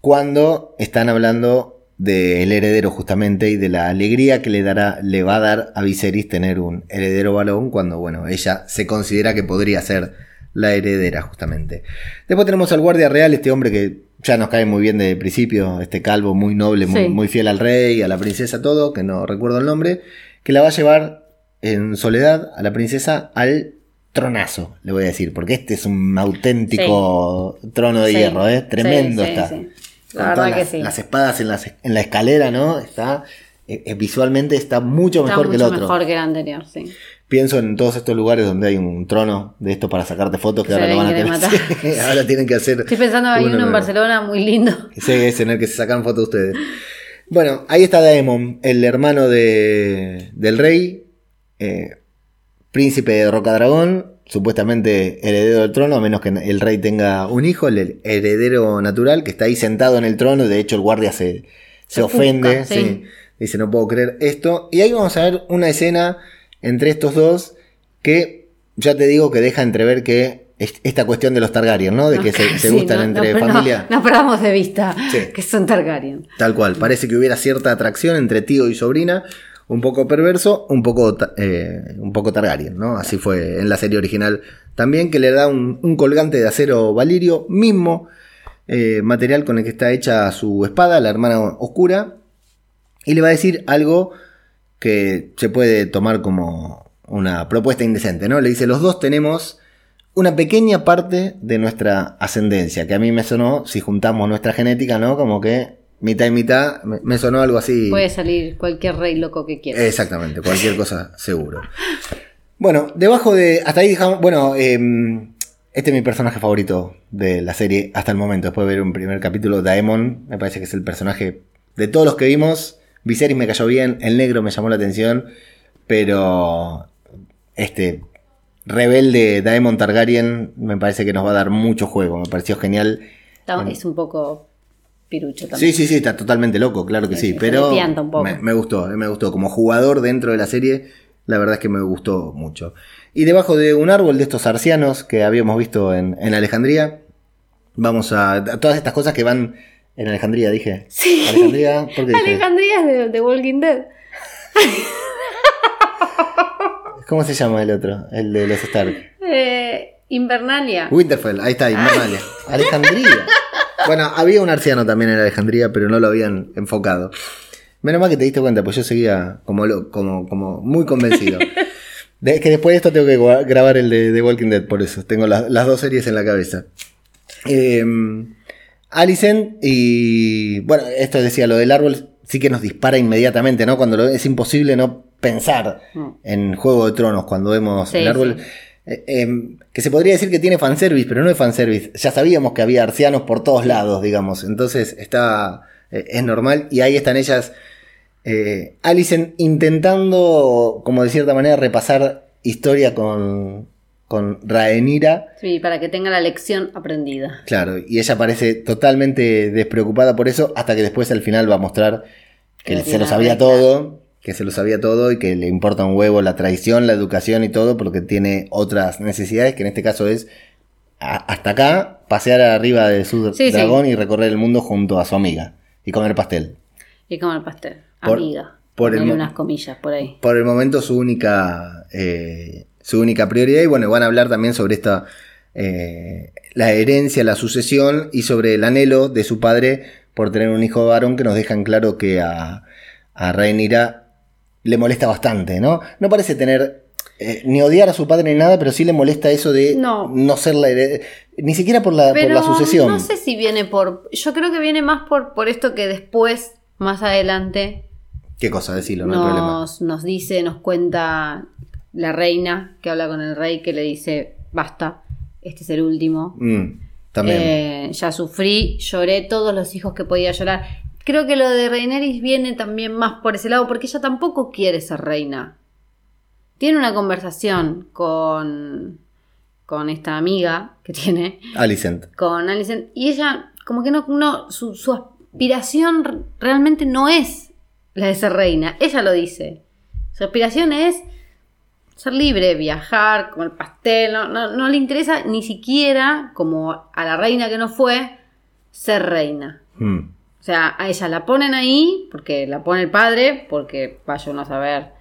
cuando están hablando del heredero justamente y de la alegría que le dará le va a dar a Viserys tener un heredero balón cuando bueno ella se considera que podría ser la heredera justamente. Después tenemos al guardia real este hombre que ya nos cae muy bien de principio este calvo muy noble muy, muy fiel al rey a la princesa todo que no recuerdo el nombre que la va a llevar en soledad a la princesa al tronazo le voy a decir porque este es un auténtico trono de hierro ¿eh? tremendo está la verdad que las, sí. Las espadas en, en la escalera, ¿no? Está eh, eh, visualmente está mucho mejor que el otro. mejor que el anterior, sí. Pienso en todos estos lugares donde hay un trono de esto para sacarte fotos que ahora lo van a tener. ahora tienen que hacer. Estoy pensando hay uno, en Barcelona muy lindo. Sí, es en el que se sacan fotos ustedes. Bueno, ahí está Daemon, el hermano de, del rey, eh, príncipe de Rocadragón, supuestamente heredero del trono, a menos que el rey tenga un hijo, el heredero natural, que está ahí sentado en el trono, de hecho el guardia se, se, ofende, dice no puedo creer esto, y ahí vamos a ver una escena entre estos dos que ya te digo que deja entrever que esta cuestión de los Targaryen, ¿no? De que se, gustan entre familia. No, perdamos de vista que son Targaryen. Tal cual, parece que hubiera cierta atracción entre tío y sobrina, un poco perverso, un poco, eh, un poco Targaryen, ¿no? Así fue en la serie original también, que le da un, colgante de acero valirio, mismo eh, material con el que está hecha su espada, la hermana oscura, y le va a decir algo que se puede tomar como una propuesta indecente, ¿no? Le dice, los dos tenemos una pequeña parte de nuestra ascendencia, que a mí me sonó, si juntamos nuestra genética, ¿no? Como que mitad y mitad, me, sonó algo así. Puede salir cualquier rey loco que quiera. Exactamente, cualquier cosa seguro. Bueno, debajo de. Hasta ahí dejamos. Bueno, em, este es mi personaje favorito de la serie hasta el momento. Después de ver un primer capítulo, Daemon, me parece que es el personaje de todos los que vimos. Viserys me cayó bien, el negro me llamó la atención, pero este rebelde Daemon Targaryen me parece que nos va a dar mucho juego. Me pareció genial. Es un poco pirucho también. Sí, sí, sí, está totalmente loco, claro que sí, pero Me, gustó, eh, me gustó. Como jugador dentro de la serie, la verdad es que me gustó mucho. Y debajo de un árbol de estos arcianos que habíamos visto en, Alejandría, vamos a, todas estas cosas que van En Alejandría dije. Sí. Alejandría, ¿por qué dije? Alejandría es de, de Walking Dead. ¿Cómo se llama el otro? El de los Stark. Eh, Invernalia. Winterfell, ahí está, Invernalia. Alejandría. Bueno, había un arciano también en Alejandría, pero no lo habían enfocado. Menos mal que te diste cuenta, pues yo seguía como, lo- como, como muy convencido. De, que después de esto tengo que grabar el de, de Walking Dead, por eso. Tengo la- las dos series en la cabeza. Eh, Alicent y... Bueno, esto decía, lo del árbol sí que nos dispara inmediatamente, ¿no? Cuando lo- es imposible no pensar Mm. en Juego de Tronos cuando vemos Sí, el árbol. sí. Eh, eh, que se podría decir que tiene fanservice, pero no es fanservice. Ya sabíamos que había arcianos por todos lados, digamos. Entonces está. eh, es normal. Y ahí están ellas. Eh, Alicent intentando, como de cierta manera, repasar historia con. con Rhaenyra. Sí, para que tenga la lección aprendida. Claro, y ella parece totalmente despreocupada por eso, hasta que después al final va a mostrar que se lo sabía todo, que se lo sabía todo y que le importa un huevo la tradición, la educación y todo, porque tiene otras necesidades, que en este caso es a- hasta acá, pasear arriba de su Sí, sí. dragón y recorrer el mundo junto a su amiga y comer pastel. Y como el pastel. Por- Amiga. por el unas comillas por ahí. por el momento su única eh, su única prioridad y bueno van a hablar también sobre esta eh, la herencia la sucesión y sobre el anhelo de su padre por tener un hijo varón que nos dejan claro que a, a Rhaenyra le molesta bastante no no parece tener eh, ni odiar a su padre ni nada pero sí le molesta eso de No. ser la hered- ni siquiera por la, por la sucesión no sé si viene por... Yo creo que viene más por, por esto que después, más adelante, qué cosa decirlo no hay problema nos, nos dice, nos cuenta la reina que habla con el rey que le dice, basta, este es el último. Mm, también Eh, ya sufrí, lloré todos los hijos que podía llorar. Creo que lo de Rhaenyra viene también más por ese lado, porque ella tampoco quiere ser reina. Tiene una conversación con, con esta amiga que tiene, Alicent con Alicent, y ella como que no, no su, su aspiración realmente no es la de ser reina, ella lo dice. Su aspiración es ser libre, viajar, comer pastel, no, no, no le interesa ni siquiera, como a la reina que no fue, ser reina. Mm. O sea, a ella la ponen ahí, porque la pone el padre, porque vaya uno a saber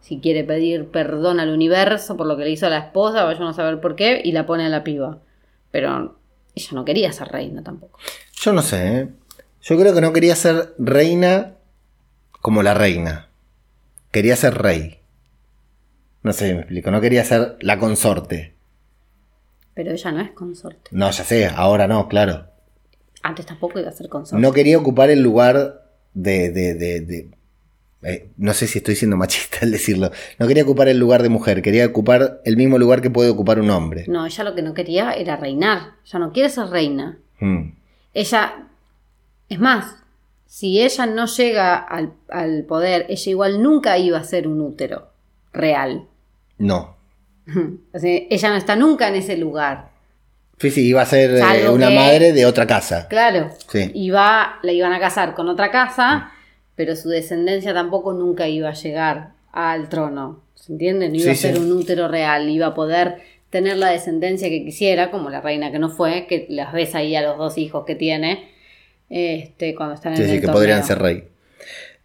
si quiere pedir perdón al universo por lo que le hizo a la esposa, vaya uno a saber por qué, y la pone a la piba. Pero ella no quería ser reina tampoco. Yo no sé, ¿eh? Yo creo que no quería ser reina como la reina. Quería ser rey. No sé si me explico. No quería ser la consorte. Pero ella no es consorte. No, ya sé, ahora no, claro. Antes tampoco iba a ser consorte. No quería ocupar el lugar de... de- de- de- eh, no sé si estoy siendo machista al decirlo. No quería ocupar el lugar de mujer. Quería ocupar el mismo lugar que puede ocupar un hombre. No, ella lo que no quería era reinar. Ella no quiere ser reina. Mm. Ella, es más, si ella no llega al, al poder, ella igual nunca iba a ser un útero real. No. O sea, ella no está nunca en ese lugar. Sí, sí, iba a ser eh, una que- madre de otra casa. Claro. Sí. Iba, la iban a casar con otra casa, pero su descendencia tampoco nunca iba a llegar al trono. ¿Se entiende? No iba Sí, a ser sí. un útero real, iba a poder tener la descendencia que quisiera, como la reina que no fue, que las ves ahí a los dos hijos que tiene, este, cuando están Sí, en sí, el que torneo. podrían ser rey.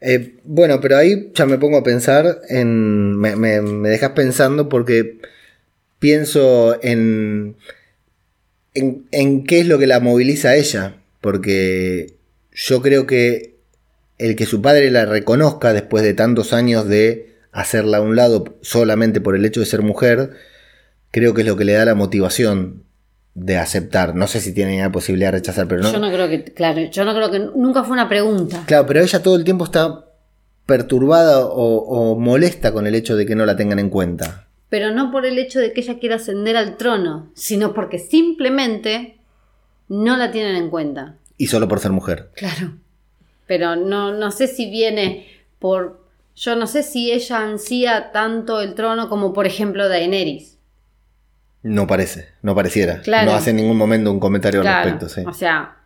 Eh, bueno, pero ahí ya me pongo a pensar en. Me, me- me dejas pensando porque pienso en, en. en qué es lo que la moviliza a ella. Porque yo creo que el que su padre la reconozca después de tantos años de hacerla a un lado solamente por el hecho de ser mujer, creo que es lo que le da la motivación de aceptar. No sé si tiene la posibilidad de rechazar, pero no. Yo no creo que, claro, yo no creo que nunca fue una pregunta. Claro, pero ella todo el tiempo está perturbada o, o molesta con el hecho de que no la tengan en cuenta. Pero no por el hecho de que ella quiera ascender al trono, sino porque simplemente no la tienen en cuenta. Y solo por ser mujer. Claro. Pero no, no sé si viene por. Yo no sé si ella ansía tanto el trono como, por ejemplo, Daenerys. No parece, no pareciera. Claro. No hace en ningún momento un comentario al respecto, sí. O sea,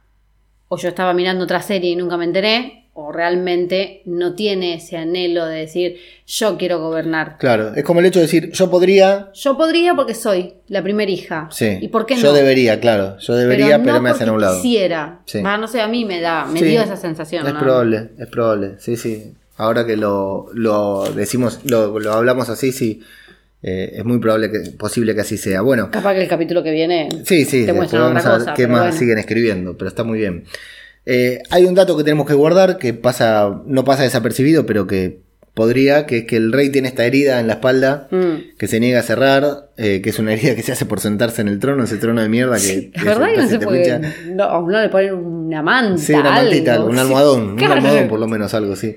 o yo estaba mirando otra serie y nunca me enteré, o realmente no tiene ese anhelo de decir yo quiero gobernar. Claro, es como el hecho de decir, yo podría, Yo podría porque soy la primera hija. sí. ¿Y por qué no? Yo debería, claro, yo debería, pero, no me hacen a un lado. Quisiera. Sí. Va, no sé, a mí me da, me Sí, dio esa sensación. Es ¿no? probable, es probable, sí, sí. Ahora que lo, lo decimos, lo, lo hablamos así, sí, eh, es muy probable que, posible que así sea. Bueno, Capaz que el capítulo que viene Sí, sí, te muestran otra a cosa. qué pero más bueno. siguen escribiendo, pero está muy bien. Eh, hay un dato que tenemos que guardar que pasa, no pasa desapercibido, pero que podría, que es que el rey tiene esta herida en la espalda Mm. que se niega a cerrar, eh, que es una herida que se hace por sentarse en el trono, ese trono de mierda que, La que verdad que no se pincha. no, a uno le ponen una manta. Sí, una mantita, algo. un Sí, almohadón, un almohadón por lo menos, algo así.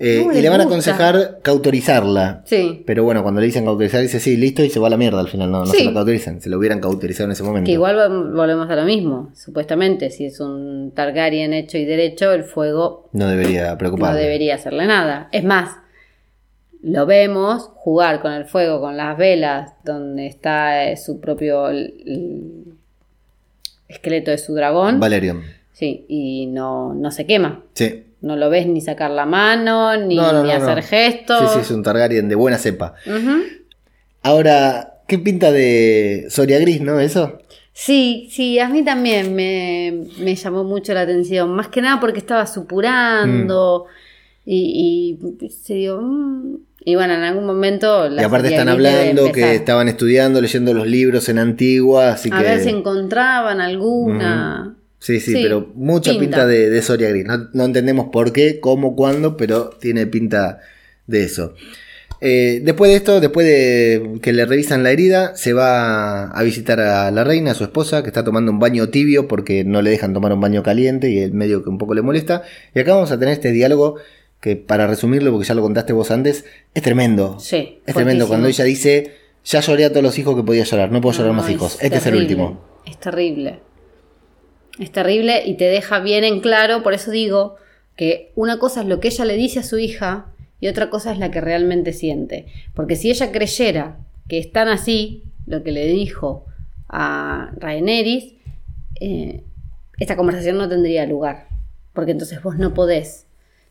Eh, No y le van a gusta. aconsejar cautorizarla. Sí. Pero bueno, cuando le dicen cauterizar, dice sí, listo, y se va a la mierda al final. No, no Sí. se lo cauterizan, se lo hubieran cauterizado en ese momento. Que igual vol- volvemos a lo mismo. Supuestamente, si es un Targaryen hecho y derecho, el fuego No debería no preocuparle. debería hacerle nada. Es más, lo vemos jugar con el fuego, con las velas, donde está eh, su propio el- el esqueleto de su dragón. Valerion. Sí, y no, no se quema. Sí. No lo ves ni sacar la mano, ni, No, no, ni no, hacer gestos. Sí, sí, es un Targaryen de buena cepa. Ahora, ¿qué pinta de Soria Gris, no? ¿Eso? Sí, sí, a mí también me, me llamó mucho la atención. Más que nada porque estaba supurando Mm. y, y se dio. mm, y bueno, en algún momento. la y aparte están hablando que estaban estudiando, leyendo los libros en Antigua, así A que... ver si encontraban alguna. Sí, sí, Sí, pero mucha pinta, pinta. de, de Soria Gris. No, no entendemos por qué, cómo, cuándo, pero tiene pinta de eso. Eh, después de esto, después de que le revisan la herida, se va a visitar a la reina, a su esposa, que está tomando un baño tibio porque no le dejan tomar un baño caliente y el medio que un poco le molesta. Y acá vamos a tener este diálogo que, para resumirlo, porque ya lo contaste vos antes, es tremendo. Sí, Es tremendo cuando ella dice, ya lloré a todos los hijos que podía llorar, no puedo llorar No, más hijos. es Este es el último. Es terrible. Es terrible y te deja bien en claro, por eso digo que una cosa es lo que ella le dice a su hija y otra cosa es la que realmente siente. Porque si ella creyera que es tan así, lo que le dijo a Rhaenerys, eh, esta conversación no tendría lugar. Porque entonces vos no podés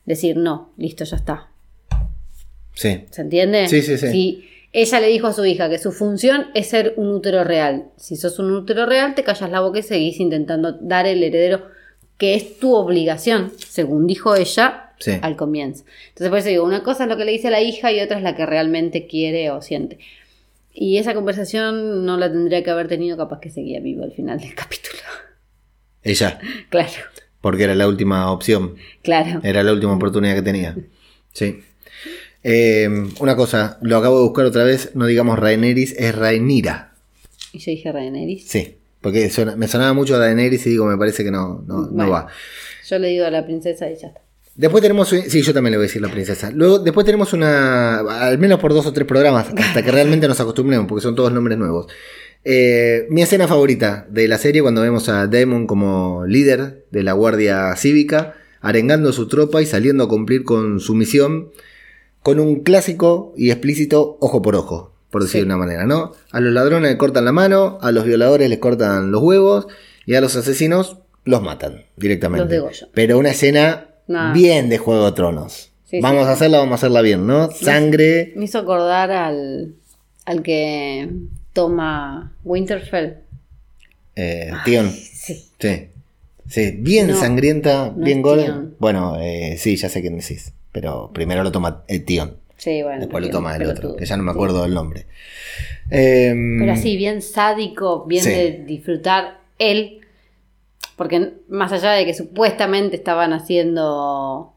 decir, no, listo, ya está. Sí. ¿Se entiende? Sí, sí, sí. Si ella le dijo a su hija que su función es ser un útero real. Si sos un útero real, te callas la boca y seguís intentando dar el heredero que es tu obligación, según dijo ella Sí. al comienzo. Entonces, por eso digo, una cosa es lo que le dice a la hija y otra es la que realmente quiere o siente. Y esa conversación no la tendría que haber tenido, capaz que seguía vivo al final del capítulo. Ella. claro, Porque era la última opción. claro. Era la última oportunidad que tenía. Sí. Eh, una cosa, lo acabo de buscar otra vez. No digamos Rhaenerys, es Rhaenyra. Y yo dije Rhaenerys. Sí. Porque suena- me sonaba mucho a Rhaenerys y digo, me parece que no, no, no va. Yo le digo a la princesa y ya está. Después tenemos. Sí, yo también le voy a decir la princesa. Luego, después tenemos una. Al menos por dos o tres programas, hasta que realmente nos acostumbremos, porque son todos nombres nuevos. Eh, mi escena favorita de la serie, cuando vemos a Daemon como líder de la Guardia Cívica, arengando a su tropa y saliendo a cumplir con su misión, con un clásico y explícito ojo por ojo, por decir Sí. de una manera, ¿no? A los ladrones les cortan la mano, a los violadores les cortan los huevos y a los asesinos los matan directamente. Los. Pero una escena bien de Juego de Tronos. Sí, vamos sí. a hacerla, vamos a hacerla bien, ¿no? Sangre. Me hizo acordar al, al que toma Winterfell. Eh, Tion. Sí. Sí. Sí, bien No, sangrienta, no bien. Tion. Bueno, eh, sí, ya sé quién decís. Pero primero lo toma el Tion. Sí, bueno. Después lo toma el otro, que ya no me acuerdo del nombre. Em, Pero así, bien sádico, bien Sí. de disfrutar él. Porque más allá de que supuestamente estaban haciendo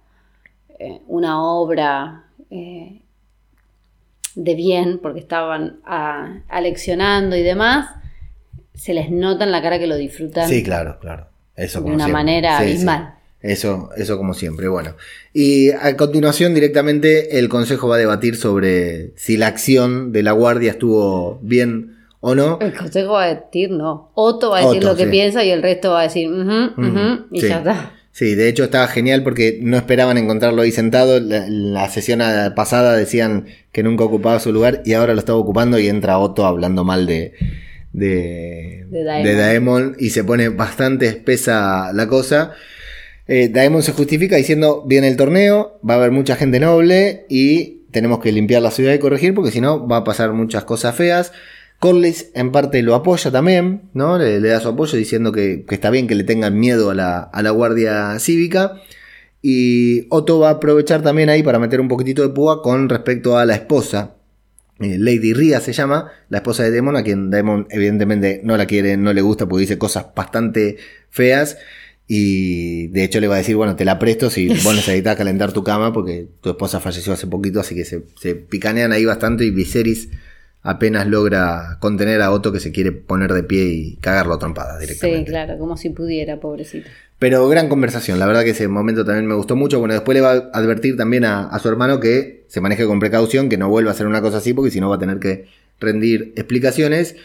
eh, una obra eh, de bien, porque estaban a- aleccionando y demás, se les nota en la cara que lo disfrutan Sí, claro, claro. Eso de como una siempre. manera Sí, sí. abismal. Eso, eso como siempre, bueno. Y a continuación directamente el Consejo va a debatir sobre si la acción de la Guardia estuvo bien o no. El consejo va a decir no. Otto va a decir Otto, lo que sí. piensa y el resto va a decir ujú, y sí. ya está. Sí, de hecho estaba genial porque no esperaban encontrarlo ahí sentado. La, la sesión pasada decían que nunca ocupaba su lugar y ahora lo estaba ocupando y entra Otto hablando mal de, de, De Daemon. de Daemon y se pone bastante espesa la cosa. Eh, Daemon se justifica diciendo, viene el torneo, va a haber mucha gente noble y tenemos que limpiar la ciudad y corregir porque si no va a pasar muchas cosas feas. Corlys en parte lo apoya también, ¿no? Le, da su apoyo diciendo que, está bien que le tengan miedo a la, a la Guardia Cívica. Y Otto va a aprovechar también ahí para meter un poquitito de púa con respecto a la esposa. eh, Lady Ria se llama, la esposa de Demon, a quien Demon evidentemente no la quiere, no le gusta porque dice cosas bastante feas. Y de hecho le va a decir, bueno, te la presto si vos necesitas calentar tu cama porque tu esposa falleció hace poquito, así que se, se picanean ahí bastante y Viserys apenas logra contener a Otto que se quiere poner de pie y cagarlo a trompadas directamente. Sí, claro, como si pudiera, pobrecito. Pero gran conversación, la verdad que ese momento también me gustó mucho. Bueno, después le va a advertir también a, a su hermano que se maneje con precaución, que no vuelva a hacer una cosa así, porque si no va a tener que rendir explicaciones.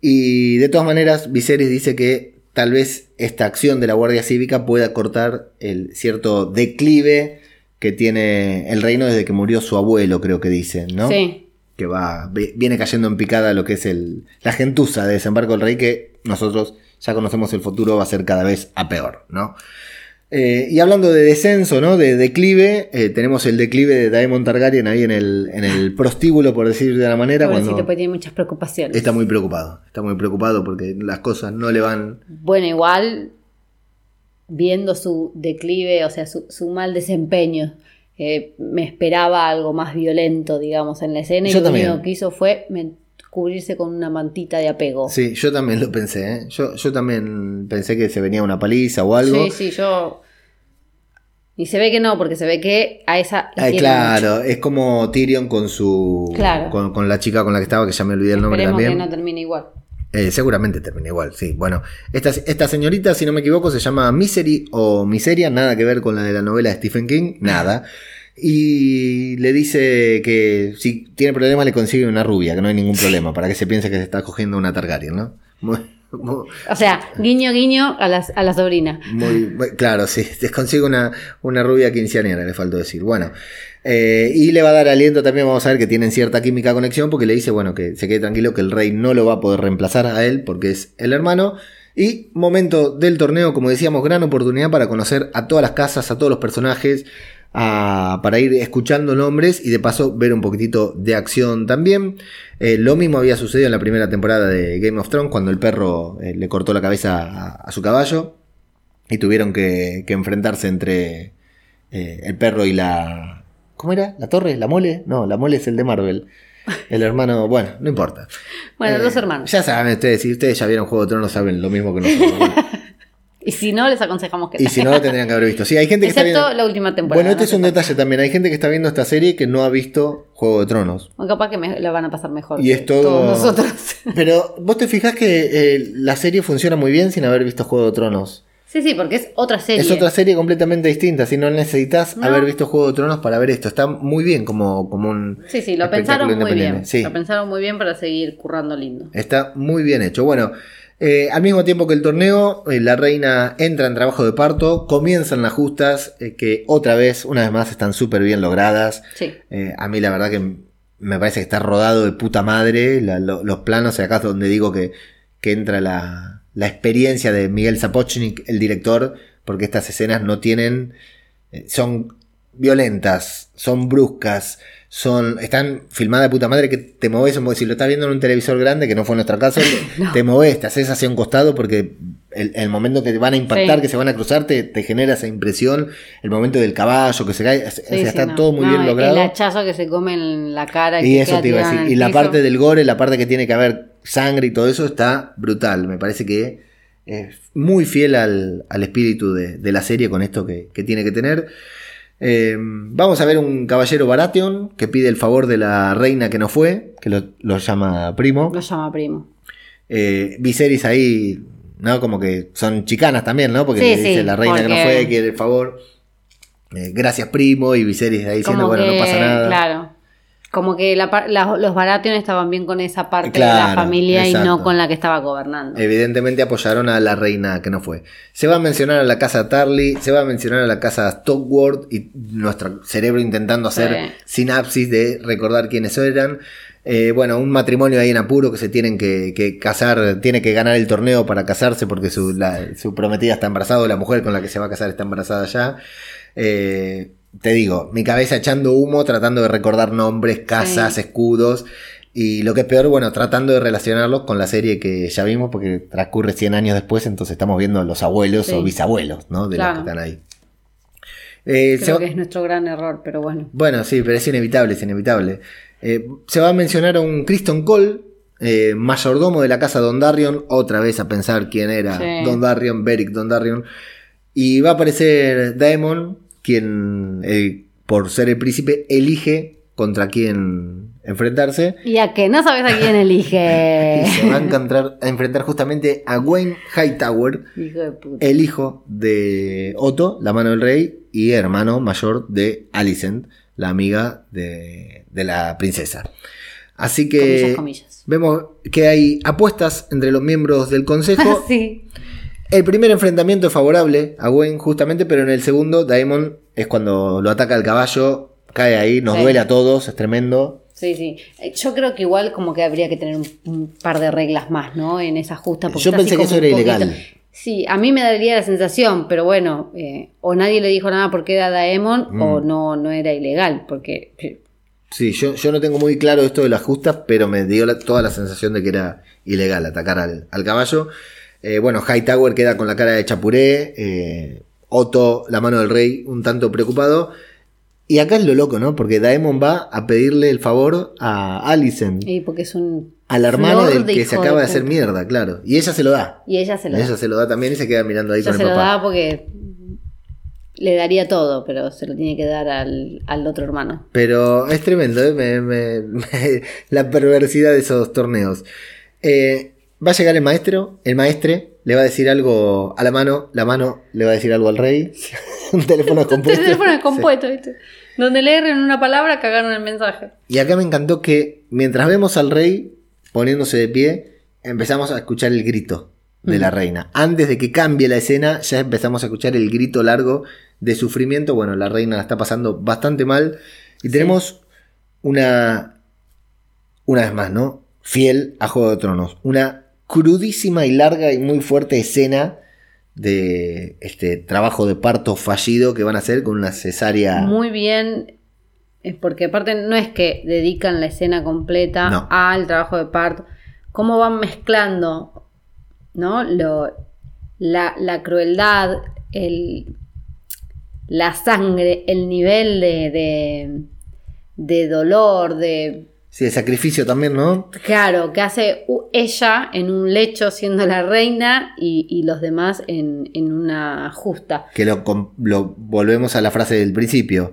Y de todas maneras, Viserys dice que tal vez esta acción de la Guardia Cívica pueda cortar el cierto declive que tiene el reino desde que murió su abuelo, creo que dice, ¿no? Sí. que va vi- viene cayendo en picada lo que es el la gentuza de desembarco del rey que nosotros ya conocemos el futuro va a ser cada vez a peor, ¿no? Eh, y hablando de descenso, ¿no? De declive, eh, tenemos el declive de Daemon Targaryen ahí en el, en el prostíbulo, por decir de la manera, Pobrecito, cuando pues tiene muchas preocupaciones. está muy preocupado. Está muy preocupado porque las cosas no le van. Bueno, igual, viendo su declive, o sea, su, su mal desempeño, eh, me esperaba algo más violento, digamos, en la escena. Y Yo lo también. único que hizo fue cubrirse con una mantita de apego. Sí, yo también lo pensé, ¿eh? Yo, yo también pensé que se venía una paliza o algo. Sí, sí, yo. Y se ve que no, porque se ve que a esa. Ay, claro, es como Tyrion con su. Claro. Con, con la chica con la que estaba, que ya me olvidé el nombre Esperemos también. que no termine igual. Eh, seguramente termina igual, sí. Bueno, esta, esta señorita, si no me equivoco, se llama Misery o Miseria, nada que ver con la de la novela de Stephen King, nada. Y le dice que si tiene problemas le consigue una rubia, que no hay ningún problema, para que se piense que se está cogiendo una Targaryen, ¿no? Muy, muy- O sea, guiño, guiño a, las, a la sobrina. muy- muy- claro, sí, te consigue una, una rubia quinceañera, le faltó decir. Bueno, eh, y le va a dar aliento también, vamos a ver que tienen cierta química conexión, porque le dice, bueno, que se quede tranquilo, que el rey no lo va a poder reemplazar a él, porque es el hermano. Y momento del torneo, como decíamos, gran oportunidad para conocer a todas las casas, a todos los personajes, a- para ir escuchando nombres y de paso ver un poquitito de acción también. Eh, lo mismo había sucedido en la primera temporada de Game of Thrones, cuando el perro eh, le cortó la cabeza a, a su caballo y tuvieron que, que enfrentarse entre eh, el perro y la... ¿Cómo era? ¿La torre? ¿La mole? No, la mole es el de Marvel. El hermano, bueno, no importa. Bueno, Eh, los hermanos. Ya saben ustedes, si ustedes ya vieron Juego de Tronos, saben lo mismo que nosotros. Y si no, les aconsejamos que y si no, lo tendrían que haber visto. Sí, hay gente que está Excepto viendo... la última temporada. Bueno, este no es un detalle también. Hay gente que está viendo esta serie que no ha visto Juego de Tronos. O capaz que me, la van a pasar mejor. Y es todo- Todos nosotros. Pero vos te fijás que eh, la serie funciona muy bien sin haber visto Juego de Tronos. sí, sí, porque es otra serie. Es otra serie completamente distinta. Si no necesitas No. haber visto Juego de Tronos para ver esto. Está muy bien como, como un. Sí, sí, lo pensaron muy bien. Sí. Lo pensaron muy bien para seguir currando lindo. Está muy bien hecho. Bueno, eh, al mismo tiempo que el torneo, eh, la reina entra en trabajo de parto, comienzan las justas, eh, que otra vez, una vez más, están súper bien logradas. Sí. A mí la verdad que me parece que está rodado de puta madre. la- lo- los planos, y acá es donde digo que, que entra la, la experiencia de Miguel Zapochnik, el director, porque estas escenas no tienen... son violentas, son bruscas, son están filmadas de puta madre que te moves, como si lo estás viendo en un televisor grande, que no fue nuestro caso, No. te moves, te haces hacia un costado porque el, el momento que te van a impactar, Sí. que se van a cruzar, te, te genera esa impresión, el momento del caballo que se cae, o sea, Sí, sí, está no. todo muy No, bien logrado. El hachazo que se come en la cara. Y que eso te iba a decir. Y la parte del gore, la parte que tiene que haber sangre y todo eso está brutal. Me parece que es muy fiel al, al espíritu de, de la serie con esto que, que tiene que tener. Eh, vamos a ver un caballero Baratheon que pide el favor de la reina que no fue, que lo, lo llama primo. Lo llama primo. Eh, Viserys ahí, ¿no? Como que son chicanas también, ¿no? Porque Sí, le dice sí, la reina que no fue, quiere el favor. Eh, gracias primo y Viserys ahí diciendo, Como bueno, que, no pasa nada. Claro. Como que la la- los Baratheon estaban bien con esa parte de la familia y no con la que estaba gobernando. Evidentemente apoyaron a la reina que no fue. Se va a mencionar a la casa Tarly, se va a mencionar a la casa Stockworth y nuestro cerebro intentando hacer Sí. sinapsis de recordar quiénes eran. Eh, bueno, un matrimonio ahí en apuro que se tienen que, que casar, tiene que ganar el torneo para casarse porque su, la- su prometida está embarazada, la mujer con la que se va a casar está embarazada ya. Eh, te digo, mi cabeza echando humo, tratando de recordar nombres, casas, Sí. escudos. Y lo que es peor, bueno, tratando de relacionarlos con la serie que ya vimos, porque transcurre 100 años después, entonces estamos viendo los abuelos Sí. o bisabuelos, ¿no? De Claro. los que están ahí. Eh, Creo que es nuestro gran error, pero bueno. bueno, sí, pero es inevitable, es inevitable. Eh, se va a mencionar a un Criston Cole, eh, mayordomo de la casa Dondarrion, otra vez a pensar quién era Sí. Dondarrion, Beric Dondarrion. Y va a aparecer Daemon, quien, eh, por ser el príncipe, elige contra quién enfrentarse. Y a que no sabes a quién Y elige. se va a encontrar- a enfrentar justamente a Wayne Hightower, Hijo de puta. el hijo de Otto, la mano del rey, y hermano mayor de Alicent, la amiga de, de la princesa. Así que Comillas, comillas. vemos que hay apuestas entre los miembros del consejo. sí. El primer enfrentamiento es favorable a Gwen, justamente, pero en el segundo, Daemon es cuando lo ataca el caballo, cae ahí, nos Sí. duele a todos, es tremendo. Sí, sí. Eh, Yo creo que igual como que habría que tener un, par de reglas más, ¿no? En esa justa. porque Yo pensé que eso era poquito- ilegal. Sí, a mí me daría la sensación, pero bueno, eh, o nadie le dijo nada porque era Daemon Mm. o no, no era ilegal, porque eh, Sí, yo, yo no tengo muy claro esto de las justas, pero me dio la- toda la sensación de que era ilegal atacar al, al caballo. Eh, bueno, Hightower queda con la cara de chapuré. eh, Otto, la mano del rey, un tanto preocupado. Y acá es lo loco, ¿no? Porque Daemon va a pedirle el favor a Alicent, y porque es un a la hermana del de que se acaba de, hacer mierda, claro. Y ella se lo da. Y ella se lo da. Ella se lo da también y se queda mirando ahí Ella con se el lo papá. da porque le daría todo, pero se lo tiene que dar al, al otro hermano. Pero es tremendo, ¿eh? Me- me- me- la perversidad de esos torneos. Eh, va a llegar el maestro, el maestre le va a decir algo a la mano, la mano le va a decir algo al rey. Un teléfono compuesto. El teléfono es Sí. compuesto, ¿viste? Donde le erren una palabra, cagaron el mensaje. Y acá me encantó que mientras vemos al rey poniéndose de pie, empezamos a escuchar el grito de la reina. Antes de que cambie la escena, ya empezamos a escuchar el grito largo de sufrimiento. Bueno, la reina la está pasando bastante mal. Y tenemos una. Una vez más, ¿no? Fiel a Juego de Tronos. Una crudísima y larga y muy fuerte escena de este trabajo de parto fallido que van a hacer con una cesárea. Muy bien, eh, porque aparte no es que dedican la escena completa No. al trabajo de parto, cómo van mezclando, ¿no? Lo, la, la crueldad, el, la sangre, el nivel de, de, de dolor, de Sí, el sacrificio también, ¿no? Claro, que hace ella en un lecho siendo la reina y, y los demás en, en una justa. que lo, lo volvemos a la frase del principio.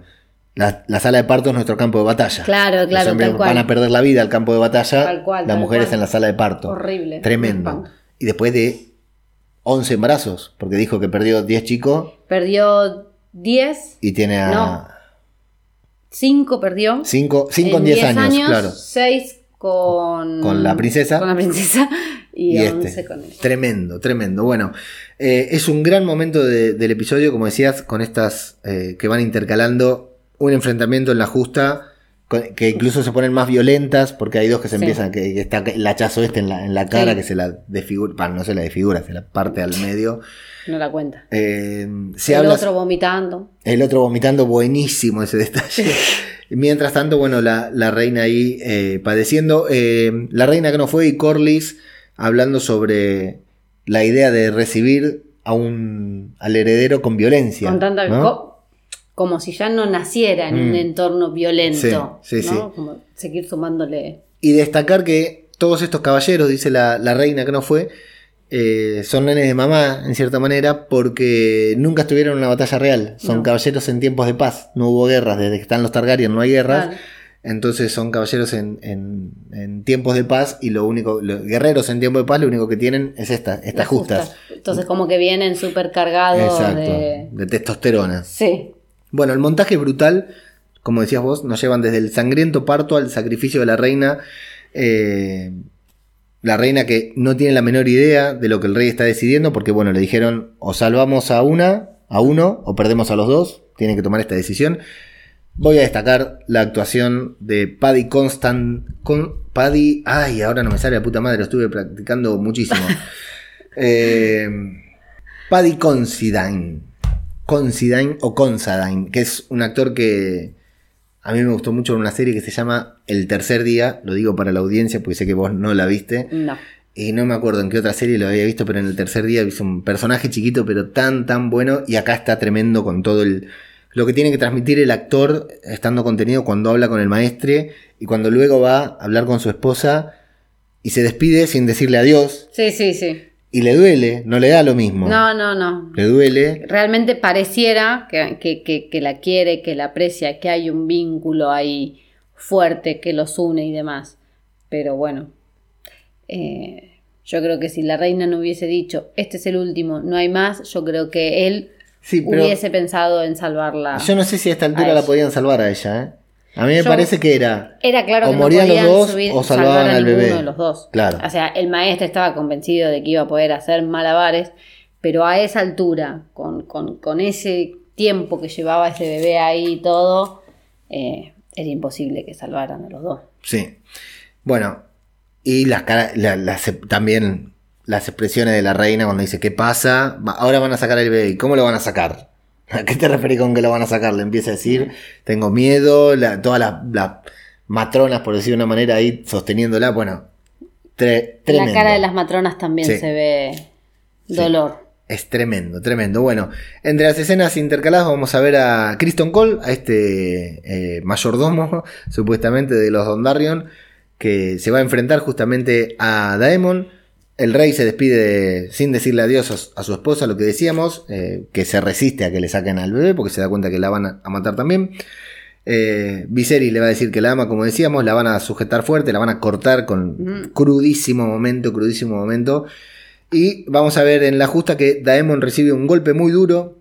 La, la sala de parto es nuestro campo de batalla. Claro, Los claro, hombres tal cual. van a perder la vida al campo de batalla, Tal cual, las mujeres en la sala de parto. Horrible. Tremendo. Y después de 11 embarazos, porque dijo que perdió 10 chicos Perdió 10, y tiene a No. 5 perdió. 5 en 10 años, claro. 6 con, Con la princesa. Con la princesa y, Y 11 este. con él. Tremendo, tremendo. Bueno, eh, es un gran momento de- del episodio, como decías, con estas eh, que van intercalando un enfrentamiento en la justa, con- que incluso se ponen más violentas, porque hay dos que se Sí. empiezan, que, que está el hachazo este en la, en la cara, Sí. que se la desfigura, bueno, no se la desfigura, se la parte al medio. No la cuenta. Eh, se el habla, otro vomitando. el otro vomitando, buenísimo ese detalle. Mientras tanto, bueno, la, la reina ahí eh, padeciendo. eh, la reina que no fue y Corlys hablando sobre la idea de recibir a un, al heredero con violencia. Con tanta ¿no? Co- como si ya no naciera en Mm. un entorno violento. Sí, sí, ¿no? sí. Como seguir sumándole. Y destacar que todos estos caballeros, dice la, la reina que no fue, eh, son nenes de mamá, en cierta manera, porque nunca estuvieron en una batalla real. Son No. caballeros en tiempos de paz. No hubo guerras. Desde que están los Targaryen no hay guerras. Entonces son caballeros en, en- en tiempos de paz y lo único, los guerreros en tiempos de paz lo único que tienen es esta, estas justas. Entonces como que vienen súper cargados Exacto, de... de testosterona. Sí. Bueno, el montaje es brutal, como decías vos, nos llevan desde el sangriento parto al sacrificio de la reina. eh, la reina que no tiene la menor idea de lo que el rey está decidiendo, porque bueno, le dijeron o salvamos a una, a uno, o perdemos a los dos, tiene que tomar esta decisión. voy a destacar la actuación de Paddy Constant. Con, Paddy. Ay, ahora no me sale la puta madre, lo estuve practicando muchísimo. eh, Paddy Considine. Considine o Consadine, que es un actor que a mí me gustó mucho en una serie que se llama El tercer día. Lo digo para la audiencia porque sé que vos no la viste. No. Y no me acuerdo en qué otra serie lo había visto, pero en el tercer día hizo un personaje chiquito, pero tan, tan bueno. Y acá está tremendo con todo el. Lo que tiene que transmitir el actor estando contenido cuando habla con el maestre y cuando luego va a hablar con su esposa y se despide sin decirle adiós. Sí, sí, sí. Y le duele, no le da lo mismo. No, no, no. Le duele. Realmente pareciera que, que- que- que la quiere, que la aprecia, que hay un vínculo ahí fuerte que los une y demás. Pero bueno, eh, yo creo que si la reina no hubiese dicho, este es el último, no hay más, yo creo que él Sí, hubiese pensado en salvarla. yo no sé si a esta a altura la podían salvar a ella, ¿eh? A mí me Yo- parece que era. Era claro O que no morían los dos subir- o salvar salvaban a al bebé. de los dos. Claro. O sea, el maestro estaba convencido de que iba a poder hacer malabares, pero a esa altura, con, con- con ese tiempo que llevaba ese bebé ahí y todo, eh, era imposible que salvaran a los dos. Sí. Bueno, y las la- las- también las expresiones de la reina cuando dice, ¿qué pasa? Ahora van a sacar el bebé. ¿Y ¿Cómo lo van a sacar? ¿A qué te referís con que lo van a sacar? Le empieza a decir, tengo miedo, la- todas las, las matronas, por decir de una manera, ahí sosteniéndola. Bueno, tre- tremendo. La cara de las matronas también Sí. se ve Sí. dolor. Es tremendo, tremendo. Bueno, entre las escenas intercaladas vamos a ver a Kristen Cole, a este eh, mayordomo, supuestamente de los Dondarrion, que se va a enfrentar justamente a Daemon. El rey se despide sin decirle adiós a su- esposa, lo que decíamos, eh, que se resiste a que le saquen al bebé porque se da cuenta que la van a, matar también. Eh, Viserys le va a decir que la ama, como decíamos, la van a sujetar fuerte, la van a cortar con Mm. crudísimo momento, crudísimo momento. Y vamos a ver en la justa que Daemon recibe un golpe muy duro.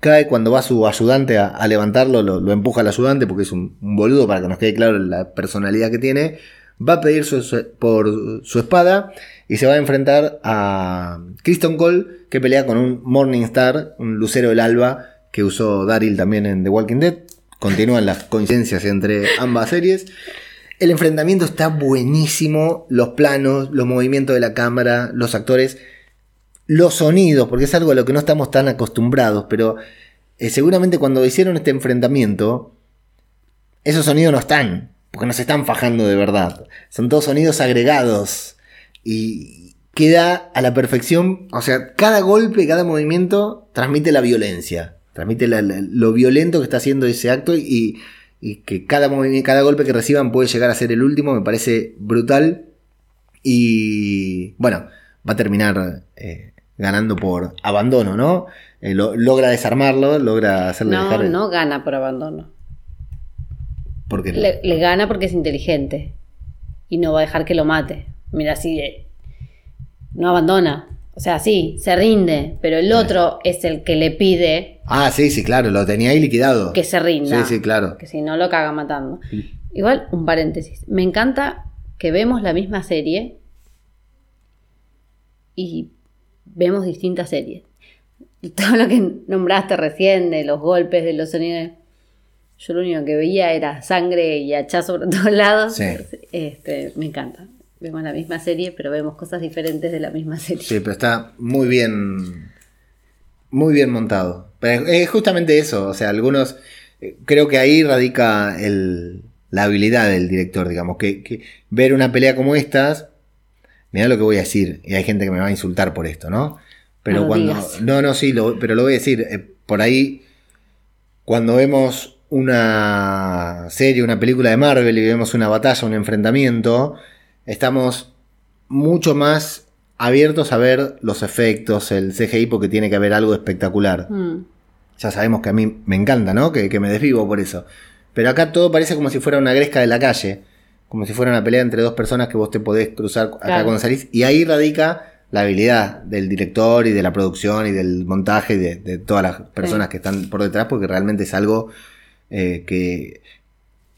Cae cuando va su ayudante a, a levantarlo, lo, lo empuja el ayudante porque es un, un boludo para que nos quede claro la personalidad que tiene. Va a pedir su- por su espada y se va a enfrentar a Kristen Cole que pelea con un Morningstar, un lucero del alba que usó Daryl también en The Walking Dead. Continúan las coincidencias entre ambas series. El enfrentamiento está buenísimo, los planos, los movimientos de la cámara, los actores, los sonidos, porque es algo a lo que no estamos tan acostumbrados, pero eh, seguramente cuando hicieron este enfrentamiento, esos sonidos no están, porque nos están fajando de verdad. Son todos sonidos agregados y queda a la perfección, o sea, cada golpe, cada movimiento transmite la violencia, transmite la- la- lo violento que está haciendo ese acto y, y que cada, golpe que reciban puede llegar a ser el último, me parece brutal. Y bueno, va a terminar eh, ganando por abandono, ¿no? Eh, lo- logra desarmarlo, logra hacerle No, dejar. no gana por abandono. Porque Le, le gana porque es inteligente y no va a dejar que lo mate. Mira, así eh, no abandona. O sea, sí, se rinde, pero el otro es el que le pide Ah, sí, sí, claro, lo tenía ahí liquidado. que se rinda. Sí, sí, claro. Que si no lo caga matando. Igual, un paréntesis. Me encanta que vemos la misma serie y vemos distintas series. Todo lo que nombraste recién, de los golpes, de los sonidos. Yo lo único que veía era sangre y hachazo por todos lados. Sí. Este, me encanta. Vemos la misma serie, pero vemos cosas diferentes de la misma serie. Sí, pero está muy bien. Muy bien montado. Pero es justamente eso. O sea, algunos. eh, Creo que ahí radica el- la habilidad del director, digamos. Que, que ver una pelea como estas. Mira lo que voy a decir. Y hay gente que me va a insultar por esto, ¿no? Pero No cuando. digas. No, no, sí, lo- pero lo voy a decir. eh, por ahí. Cuando vemos una serie, una película de Marvel y vemos una batalla, un enfrentamiento, estamos mucho más abiertos a ver los efectos, el CGI, porque tiene que haber algo espectacular. Mm. Ya sabemos que a mí me encanta, ¿no? Que, que me desvivo por eso. Pero acá todo parece como si fuera una gresca de la calle. Como si fuera una pelea entre dos personas que vos te podés cruzar acá Claro. cuando salís. Y ahí radica la habilidad del director y de la producción y del montaje y de, de todas las personas que están por detrás, porque realmente es algo eh, que,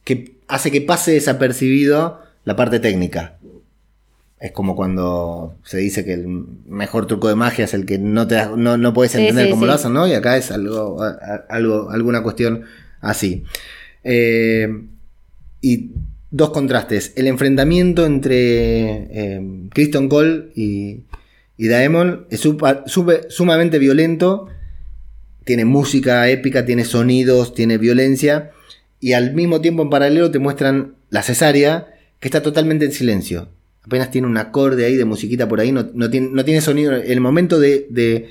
que hace que pase desapercibido la parte técnica. Es como cuando se dice que el mejor truco de magia es el que no te no, no puedes entender sí, cómo sí. lo hacen, ¿no? Y acá es algo, algo alguna cuestión así. Eh, y dos contrastes. El enfrentamiento entre eh, Kristen Cole y, y Daemon es supa- supe- sumamente violento. Tiene música épica, tiene sonidos, tiene violencia. Y al mismo tiempo, en paralelo, te muestran la cesárea, que está totalmente en silencio. Apenas tiene un acorde ahí de musiquita por ahí, no, no tiene, no tiene sonido. En el momento de, de-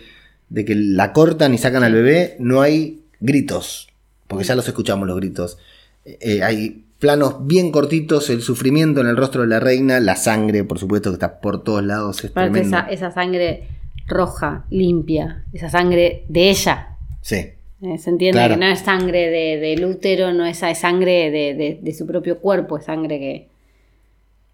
de que la cortan y sacan al bebé, no hay gritos, porque ya los escuchamos los gritos. Eh, eh, hay planos bien cortitos, el sufrimiento en el rostro de la reina, la sangre, por supuesto, que está por todos lados. Es esa, esa sangre roja, limpia, esa sangre de ella. Sí, Eh, Se entiende Claro. que no es sangre de, del útero, no es, es sangre de, de- de su propio cuerpo, es sangre que,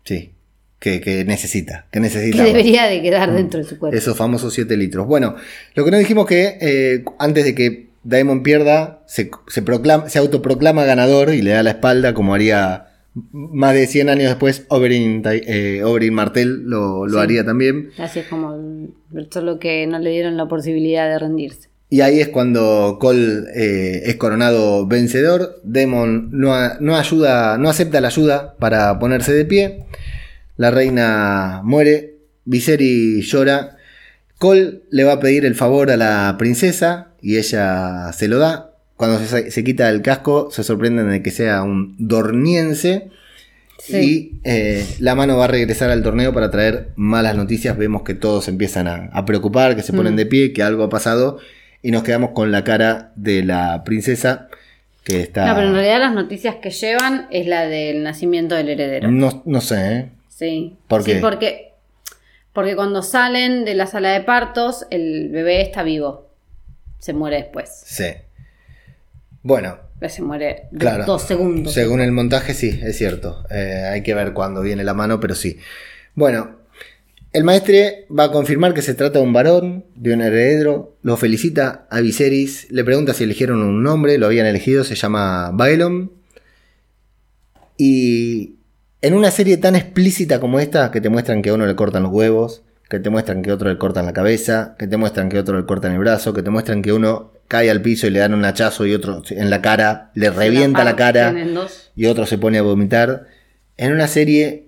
sí. Que, que necesita, que que necesita. debería de quedar dentro de su cuerpo. Esos famosos 7 litros. Bueno, lo que no dijimos que eh, antes de que Daemon pierda, se, se, proclama, se autoproclama ganador y le da la espalda, como haría más de 100 años después Oberyn, eh, Oberyn Martell lo, lo Sí. haría también. Así es como solo que no le dieron la posibilidad de rendirse. Y ahí es cuando Cole eh, es coronado vencedor. Daemon no, a- no ayuda, no acepta la ayuda para ponerse de pie. La reina muere. Viserys llora. Cole le va a pedir el favor a la princesa y ella se lo da. Cuando se, se quita el casco, se sorprenden de que sea un dorniense. Sí. Y eh, la mano va a regresar al torneo para traer malas noticias. Vemos que todos empiezan a, a preocupar, que se ponen Mm. de pie, que algo ha pasado. Y nos quedamos con la cara de la princesa que está. No, pero en realidad las noticias que llevan es la del nacimiento del heredero. no, no sé, ¿eh? Sí. ¿Por Sí, qué? porque, porque cuando salen de la sala de partos, el bebé está vivo. Se muere después. Sí. Bueno, Se muere Claro. dos segundos. Según el montaje, sí, es cierto. Eh, hay que ver cuándo viene la mano, pero sí. Bueno, el maestre va a confirmar que se trata de un varón, de un heredero. Lo felicita a Viserys. Le pregunta si eligieron un nombre. Lo habían elegido, se llama Baelon. Y en una serie tan explícita como esta, que te muestran que a uno le cortan los huevos, que te muestran que a otro le cortan la cabeza, que te muestran que a otro le cortan el brazo, que te muestran que uno cae al piso y le dan un hachazo y otro en la cara, le revienta la cara y otro se pone a vomitar. En una serie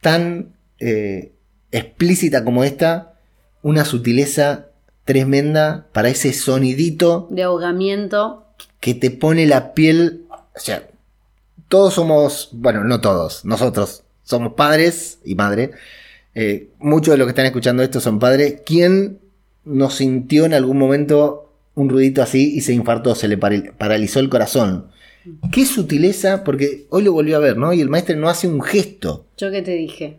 tan eh, explícita como esta, una sutileza tremenda para ese sonidito De ahogamiento. que te pone la piel. O sea, todos somos, bueno, no todos, nosotros somos padres y madre. Eh, muchos de los que están escuchando esto son padres. ¿Quién no sintió en algún momento un ruidito así y se infartó, se le paralizó el corazón? Qué sutileza, porque hoy lo volvió a ver, ¿no? Y el maestro no hace un gesto. Yo que te dije,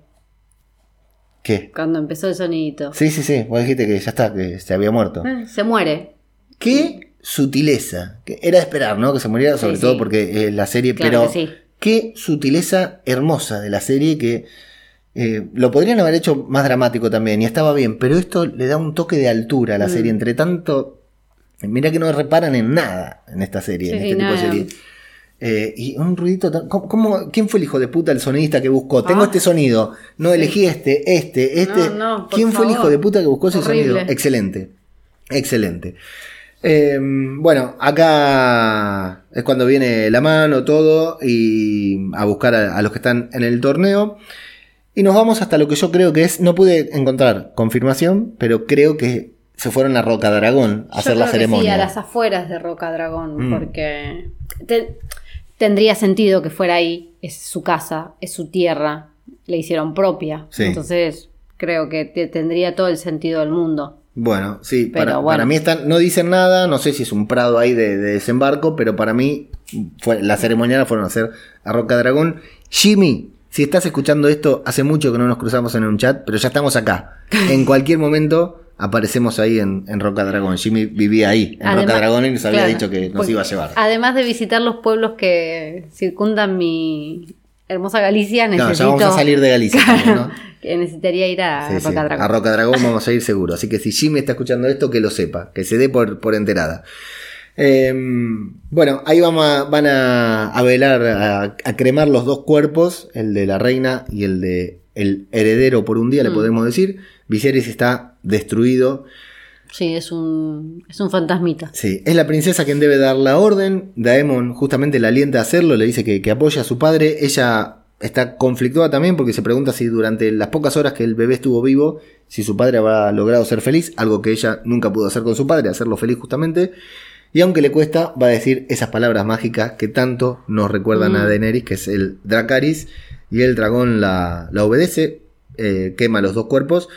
¿Qué? cuando empezó el sonidito. Sí, sí, sí. Vos dijiste que ya está, que se había muerto. Eh, Se muere. Qué sutileza. Que era de esperar, ¿no? Que se muriera, sobre Sí, todo sí. porque eh, la serie, Claro pero que sí. qué sutileza hermosa de la serie que eh, lo podrían haber hecho más dramático también y estaba bien, pero esto le da un toque de altura a la Mm. serie. Entre tanto, mira que no reparan en nada en esta serie, en este tipo de serie. Eh, y un ruidito ¿cómo- cómo- ¿Quién fue el hijo de puta, el sonidista que buscó? Tengo Ah. este sonido, no elegí este, este, este. No, no, por ¿Quién fue el hijo de puta que buscó ese Horrible. sonido? Excelente, excelente. Eh, bueno, acá es cuando viene la mano, todo, y a buscar a, a los que están en el torneo. Y nos vamos hasta lo que yo creo que es, no pude encontrar confirmación, pero creo que se fueron a Roca Dragón a Yo hacer la que ceremonia. Sí, a las afueras de Roca Dragón, Mm. porque te- tendría sentido que fuera ahí, es su casa, es su tierra, le hicieron propia. Sí. Entonces creo que te- tendría todo el sentido del mundo. Bueno, sí, Pero para, bueno. para mí están, no dicen nada, no sé si es un prado ahí de, de desembarco, pero para mí fue, la ceremonia la fueron a hacer a Roca Dragón. Jimmy, si estás escuchando esto, hace mucho que no nos cruzamos en un chat, pero ya estamos acá. En cualquier momento aparecemos ahí en, en Roca Dragón. Jimmy vivía ahí, en Además- Roca Dragón, y nos había claro, dicho que nos iba a llevar. Además de visitar los pueblos que circundan mi hermosa Galicia, No, necesito... ya vamos a salir de Galicia. ¿no? que necesitaría ir a Sí, sí, Roca Dragón. A Roca Dragón vamos a ir seguro. Así que si Jimmy está escuchando esto, que lo sepa, que se dé por, por enterada. Eh, bueno, ahí vamos a- van a, a velar, a, a cremar los dos cuerpos, el de la reina y el de el heredero por un día, le Mm. podemos decir. Viserys está destruido. Sí, es un, es un fantasmita. Sí, es la princesa quien debe dar la orden. Daemon justamente la alienta a hacerlo, le dice que, que apoya a su padre. Ella está conflictuada también porque se pregunta si durante las pocas horas que el bebé estuvo vivo, si su padre habrá logrado ser feliz, algo que ella nunca pudo hacer con su padre, hacerlo feliz justamente. Y aunque le cuesta, va a decir esas palabras mágicas que tanto nos recuerdan a Mm. Daenerys, que es el Dracaris, y el dragón la, la obedece, eh, quema los dos cuerpos.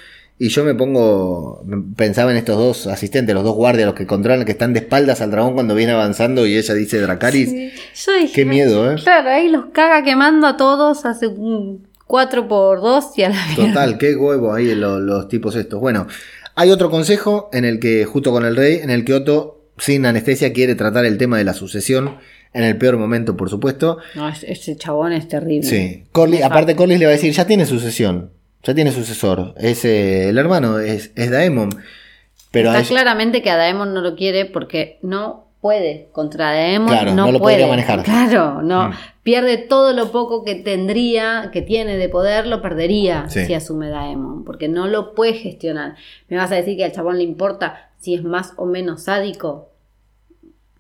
Y yo me pongo, pensaba en estos dos asistentes, los dos guardias, los que controlan, que están de espaldas al dragón cuando viene avanzando y ella dice Dracaris. Sí. Yo dije, Qué miedo, ¿eh? Claro, ahí los caga quemando a todos, hace un 4 por 2 y a la. Total, qué huevo ahí lo- los, tipos estos. Bueno, hay otro consejo en el que, justo con el rey, en el que Otto, sin anestesia, quiere tratar el tema de la sucesión, en el peor momento, por supuesto. No, es- ese chabón es terrible. Sí. Exacto. aparte Corlys le va a decir, ya tiene sucesión, ya tiene sucesor, es eh, el hermano, es, es Daemon. Pero Está ella- claramente que a Daemon no lo quiere porque no puede. Contra Daemon Claro, no, no lo puede. podría manejar. Claro, no. Mm. Pierde todo lo poco que tendría, que tiene de poder, lo perdería Sí. si asume Daemon. Porque no lo puede gestionar. ¿Me vas a decir que al chabón le importa si es más o menos sádico?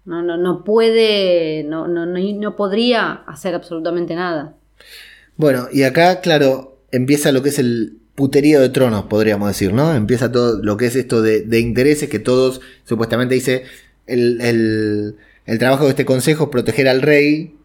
No, no, no puede, no, no, no, no podría hacer absolutamente nada. Bueno, y acá, claro, empieza lo que es el puterío de tronos, podríamos decir, ¿no? Empieza todo lo que es esto de, de intereses que todos, supuestamente dice, el, el- el trabajo de este consejo es proteger al rey,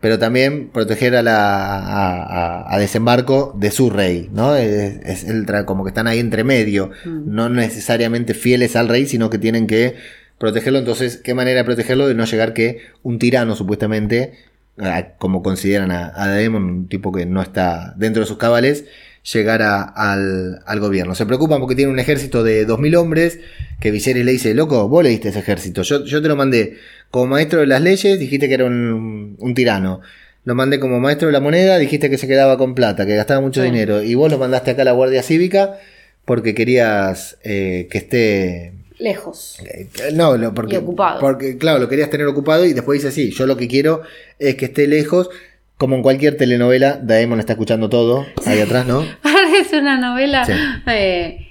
pero también proteger a la a, a- a desembarco de su rey, ¿no? Es, es el como que están ahí entre medio, Mm. no necesariamente fieles al rey, sino que tienen que protegerlo. Entonces, ¿qué manera de protegerlo? De no llegar que un tirano, supuestamente, a- como consideran a, a Daemon, un tipo que no está dentro de sus cabales, llegara al, al gobierno. Se preocupan porque tiene un ejército de 2.000 hombres, que Viserys le dice, loco, vos le diste ese ejército, yo, yo te lo mandé como maestro de las leyes, dijiste que era un, un tirano. Lo mandé como maestro de la moneda, dijiste que se quedaba con plata, que gastaba mucho Sí. dinero. Y vos lo mandaste acá a la Guardia Cívica porque querías eh, que esté Lejos. eh, No, lo- porque, Y ocupado. porque, claro, lo querías tener ocupado y después dice así, yo lo que quiero es que esté lejos, como en cualquier telenovela, Daemon está escuchando todo, ahí atrás, ¿no? Parece una novela. Sí. eh.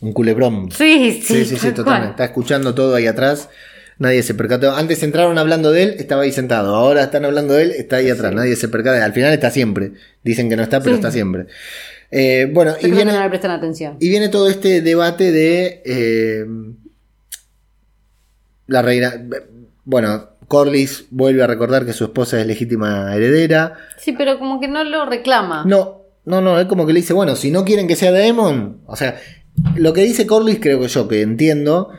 Un culebrón. Sí, sí, Sí, sí, sí, tal totalmente. Está escuchando todo ahí atrás. Nadie se percató. Antes entraron hablando de él, estaba ahí sentado. Ahora están hablando de él, está ahí atrás. Nadie se percata. Al final está siempre. Dicen que no está, pero Sí. está siempre. Eh, bueno, y Pero viene, no le prestan atención. y viene todo este debate de eh, la reina. Bueno, Corlys vuelve a recordar que su esposa es legítima heredera. Sí, pero como que no lo reclama. No, no, no, es como que le dice, bueno, si no quieren que sea Daemon, o sea, lo que dice Corlys creo que yo que entiendo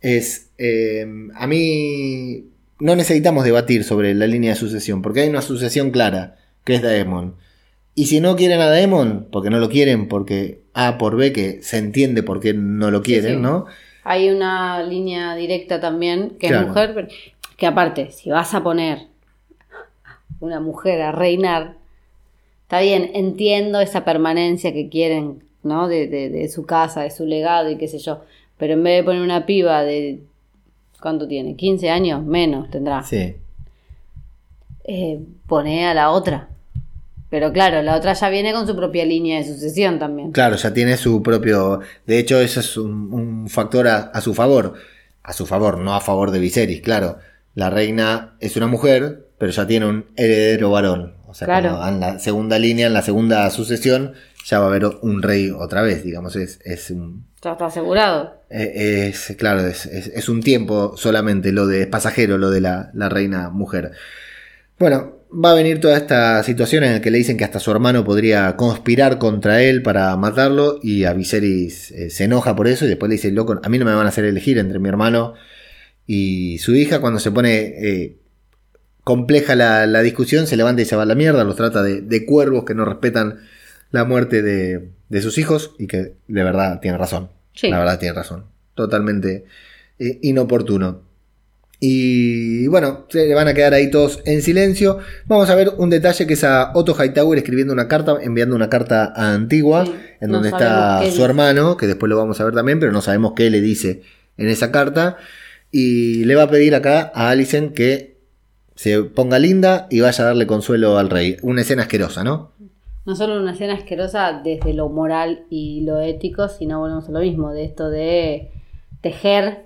es, eh, a mí no necesitamos debatir sobre la línea de sucesión, porque hay una sucesión clara, que es Daemon. Y si no quieren a Daemon, porque no lo quieren, porque A por B, que se entiende por qué no lo quieren, sí. ¿no? Hay una línea directa también, que Claro. es mujer, que aparte, si vas a poner una mujer a reinar, está bien, entiendo esa permanencia que quieren, ¿no? De, de- de su casa, de su legado y qué sé yo. Pero en vez de poner una piba de. ¿Cuánto tiene? ¿15 años? Menos tendrá. Sí. Eh, pone a la otra. Pero claro, la otra ya viene con su propia línea de sucesión también. Claro, ya tiene su propio. De hecho, eso es un, un factor a, a su favor. A su favor, no a favor de Viserys, claro. La reina es una mujer, pero ya tiene un heredero varón. O sea, Claro. cuando en la segunda línea, en la segunda sucesión, ya va a haber un rey otra vez, digamos. Es, es un. Ya está asegurado. eh, Es, claro, es, es- es un tiempo solamente lo de es pasajero, lo de la, la reina mujer. Bueno, va a venir toda esta situación en la que le dicen que hasta su hermano podría conspirar contra él para matarlo y a Viserys eh, se enoja por eso y después le dice, loco, a mí no me van a hacer elegir entre mi hermano y su hija cuando se pone eh, compleja la, la discusión, se levanta y se va a la mierda, los trata de, de cuervos que no respetan la muerte de, de sus hijos y que de verdad tiene razón. Sí. La verdad tiene razón. Totalmente eh, inoportuno. Y bueno, se le van a quedar ahí todos en silencio. Vamos a ver un detalle que es a Otto Hightower escribiendo una carta, enviando una carta a Antigua, Sí, en no donde está su hermano, que después lo vamos a ver también, pero no sabemos qué le dice en esa carta. Y le va a pedir acá a Alicent que se ponga linda y vaya a darle consuelo al rey. Una escena asquerosa, ¿no? no solo una escena asquerosa desde lo moral y lo ético, sino volvemos a lo mismo, de esto de tejer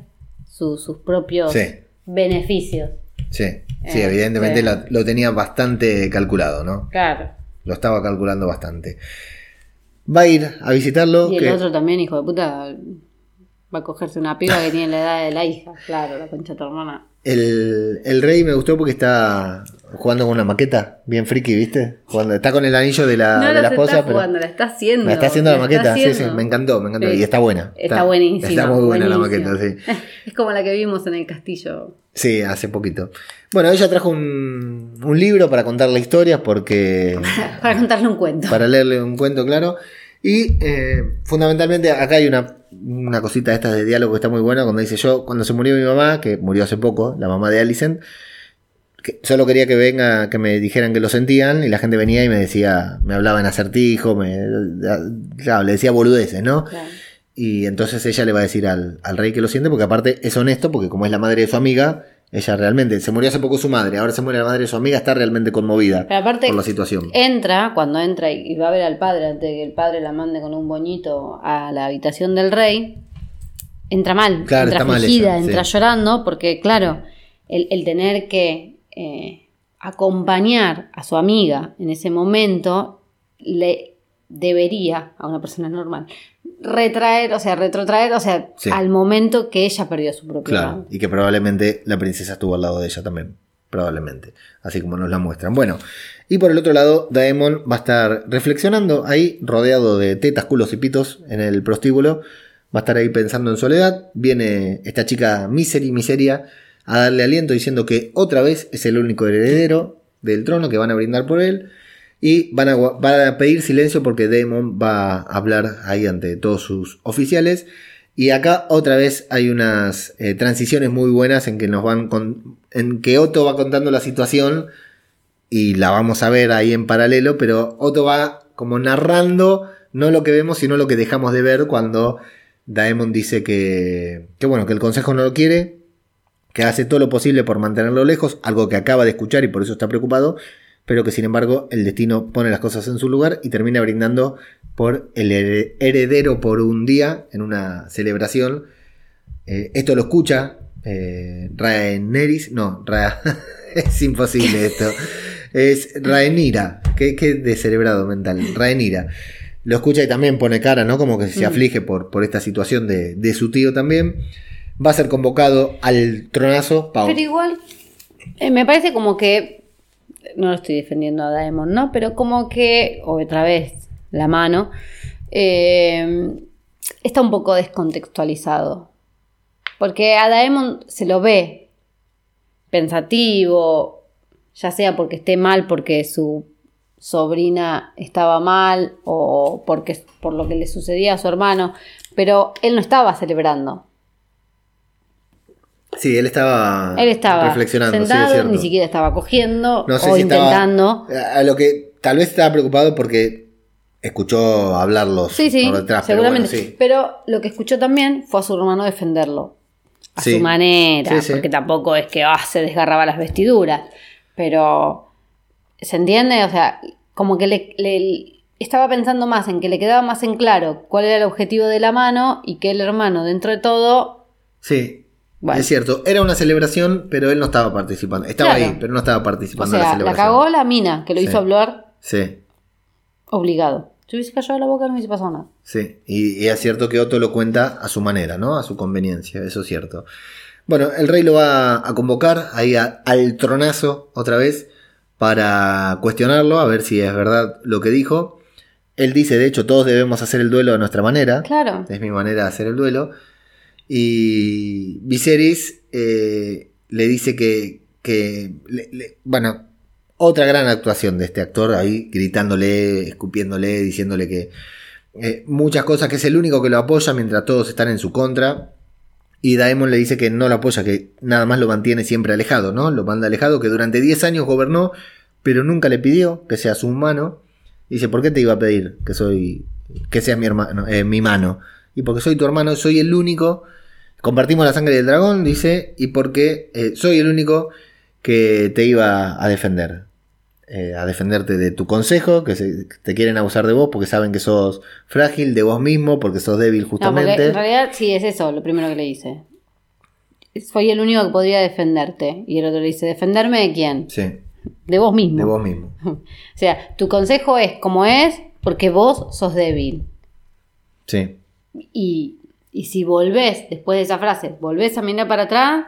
su- sus propios Sí. Beneficios. Sí, sí, Eh, evidentemente sí. Lo, lo tenía bastante calculado, ¿no? Claro. Lo estaba calculando bastante. Va a ir a visitarlo. Y el que- otro también, hijo de puta, va a cogerse una piba que tiene la edad de la hija. Claro, la concha de tu hermana. El, el rey me gustó porque está jugando con una maqueta, bien friki, ¿viste? Jugando, está con el anillo de la, no de la la esposa, está pero jugando, la está haciendo. la está haciendo la está maqueta, sí, sí, haciendo. me encantó, me encantó. Sí. Y está buena. Está, buenísima. Está muy buena la maqueta, sí. Es como la que vimos en el castillo. Sí, hace poquito. Bueno, ella trajo un, un libro para contarle historias porque... Para contarle un cuento. para leerle un cuento, claro. Y eh, fundamentalmente acá hay una, una cosita de estas de diálogo que está muy buena cuando dice yo, cuando se murió mi mamá, que murió hace poco, la mamá de Alicent, que solo quería que venga, que me dijeran que lo sentían y la gente venía y me decía, me hablaba en acertijo, me, claro, le decía boludeces, ¿no? Claro. Y entonces ella le va a decir al, al rey que lo siente porque aparte es honesto porque como es la madre de su amiga, ella realmente, se murió hace poco su madre, ahora se muere la madre de su amiga, está realmente conmovida Pero aparte, por la situación. entra, cuando entra y va a ver al padre, antes de que el padre la mande con un boñito a la habitación del rey, entra mal, Claro, entra afligida, entra sí. llorando, porque claro, el, el tener que eh, acompañar a su amiga en ese momento le debería a una persona normal retraer, o sea, retrotraer, o sea, Sí. al momento que ella perdió su propio Claro, y que probablemente la princesa estuvo al lado de ella también. Probablemente. Así como nos la muestran. Bueno, y por el otro lado, Daemon va a estar reflexionando ahí, rodeado de tetas, culos y pitos en el prostíbulo. Va a estar ahí pensando en soledad. Viene esta chica Misery, Miseria, a darle aliento diciendo que otra vez es el único heredero del trono que van a brindar por él. Y van a, pedir silencio porque Daemon va a hablar ahí ante todos sus oficiales. Y acá otra vez hay unas eh, transiciones muy buenas en que nos van en que Otto va contando la situación y la vamos a ver ahí en paralelo, pero Otto va como narrando no lo que vemos, sino lo que dejamos de ver cuando Daemon dice que, que bueno, que el consejo no lo quiere, que hace todo lo posible por mantenerlo lejos, algo que acaba de escuchar y por eso está preocupado, pero que sin embargo el destino pone las cosas en su lugar y termina brindando por el here- heredero por un día en una celebración. Eh, esto lo escucha eh, Rhaenerys, no, Ra- es imposible esto. Es Rhaenyra, que, que descerebrado mental, Rhaenyra. Lo escucha y también pone cara, ¿no? Como que se aflige por, por esta situación de, de su tío también. Va a ser convocado al tronazo. Pau. Pero igual, eh, me parece como que, no lo estoy defendiendo a Daemon, ¿no? Pero como que, otra vez, la mano, eh, está un poco descontextualizado. Porque a Daemon se lo ve pensativo, ya sea porque esté mal, porque su sobrina estaba mal o porque por lo que le sucedía a su hermano, pero él no estaba celebrando. Sí, él estaba, Él estaba reflexionando. sentado, ni siquiera estaba cogiendo No sé o si intentando. a a lo que tal vez estaba preocupado porque escuchó hablarlos Sí, sí, por detrás. pero seguramente. bueno, sí. Pero lo que escuchó también fue a su hermano defenderlo. A su manera. Porque tampoco es que ah, se desgarraba las vestiduras. Pero. ¿Se entiende? O sea, como que le, le- estaba pensando más en que le quedaba más en claro cuál era el objetivo de la mano y que el hermano, dentro de todo. Sí, Bueno. es cierto. Era una celebración, pero él no estaba participando. Estaba Claro. ahí, pero no estaba O participando en la sea, la celebración. cagó la mina, que lo Sí. hizo hablar Sí, obligado. Si hubiese callado la boca, no hubiese pasado nada. sí. Y, y es cierto que Otto lo cuenta a su manera, ¿no? A su conveniencia, eso es cierto. Bueno, el rey lo va a convocar ahí a- al tronazo otra vez para cuestionarlo, a ver si es verdad lo que dijo. Él dice, de hecho, todos debemos hacer el duelo a nuestra manera. Claro. Es mi manera de hacer el duelo. Y Viserys eh, le dice que, que bueno, otra gran actuación de este actor ahí gritándole, escupiéndole, diciéndole que eh, muchas cosas, que es el único que lo apoya mientras todos están en su contra. Y Daemon le dice que no lo apoya, que nada más lo mantiene siempre alejado, ¿no? Lo manda alejado, que durante 10 años gobernó, pero nunca le pidió que sea su mano. Dice, ¿por qué te iba a pedir que soy, que seas mi hermano, eh, mi mano? Y porque soy tu hermano, soy el único. Compartimos la sangre del dragón, dice, y porque eh, soy el único que te iba a defender. eh, a defenderte de tu consejo, que se- te quieren abusar de vos porque saben que sos frágil, de vos mismo, porque sos débil No, justamente. en realidad sí es eso lo primero que le dice. Soy el único que podría defenderte. Y el otro le dice, ¿defenderme de quién? Sí, De vos mismo. de vos mismo. O sea, tu consejo es como es porque vos sos débil. Sí, Y, y si volvés, después de esa frase, volvés a mirar para atrás,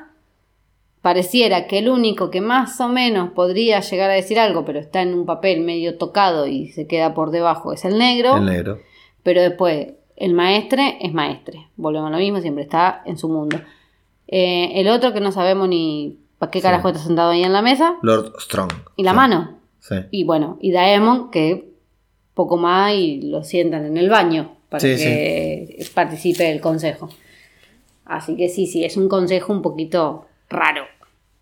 pareciera que el único que más o menos podría llegar a decir algo, pero está en un papel medio tocado y se queda por debajo, es el negro. el negro. Pero después, el maestre es maestre. Volvemos a lo mismo, siempre está en su mundo. Eh, el otro que no sabemos ni para qué Sí. carajo está sentado ahí en la mesa. Lord Strong. Y la Sí, mano. Sí. Y bueno, y Daemon que poco más y lo sientan en el baño para Sí, que participe del consejo. Así que sí, sí, es un consejo un poquito raro.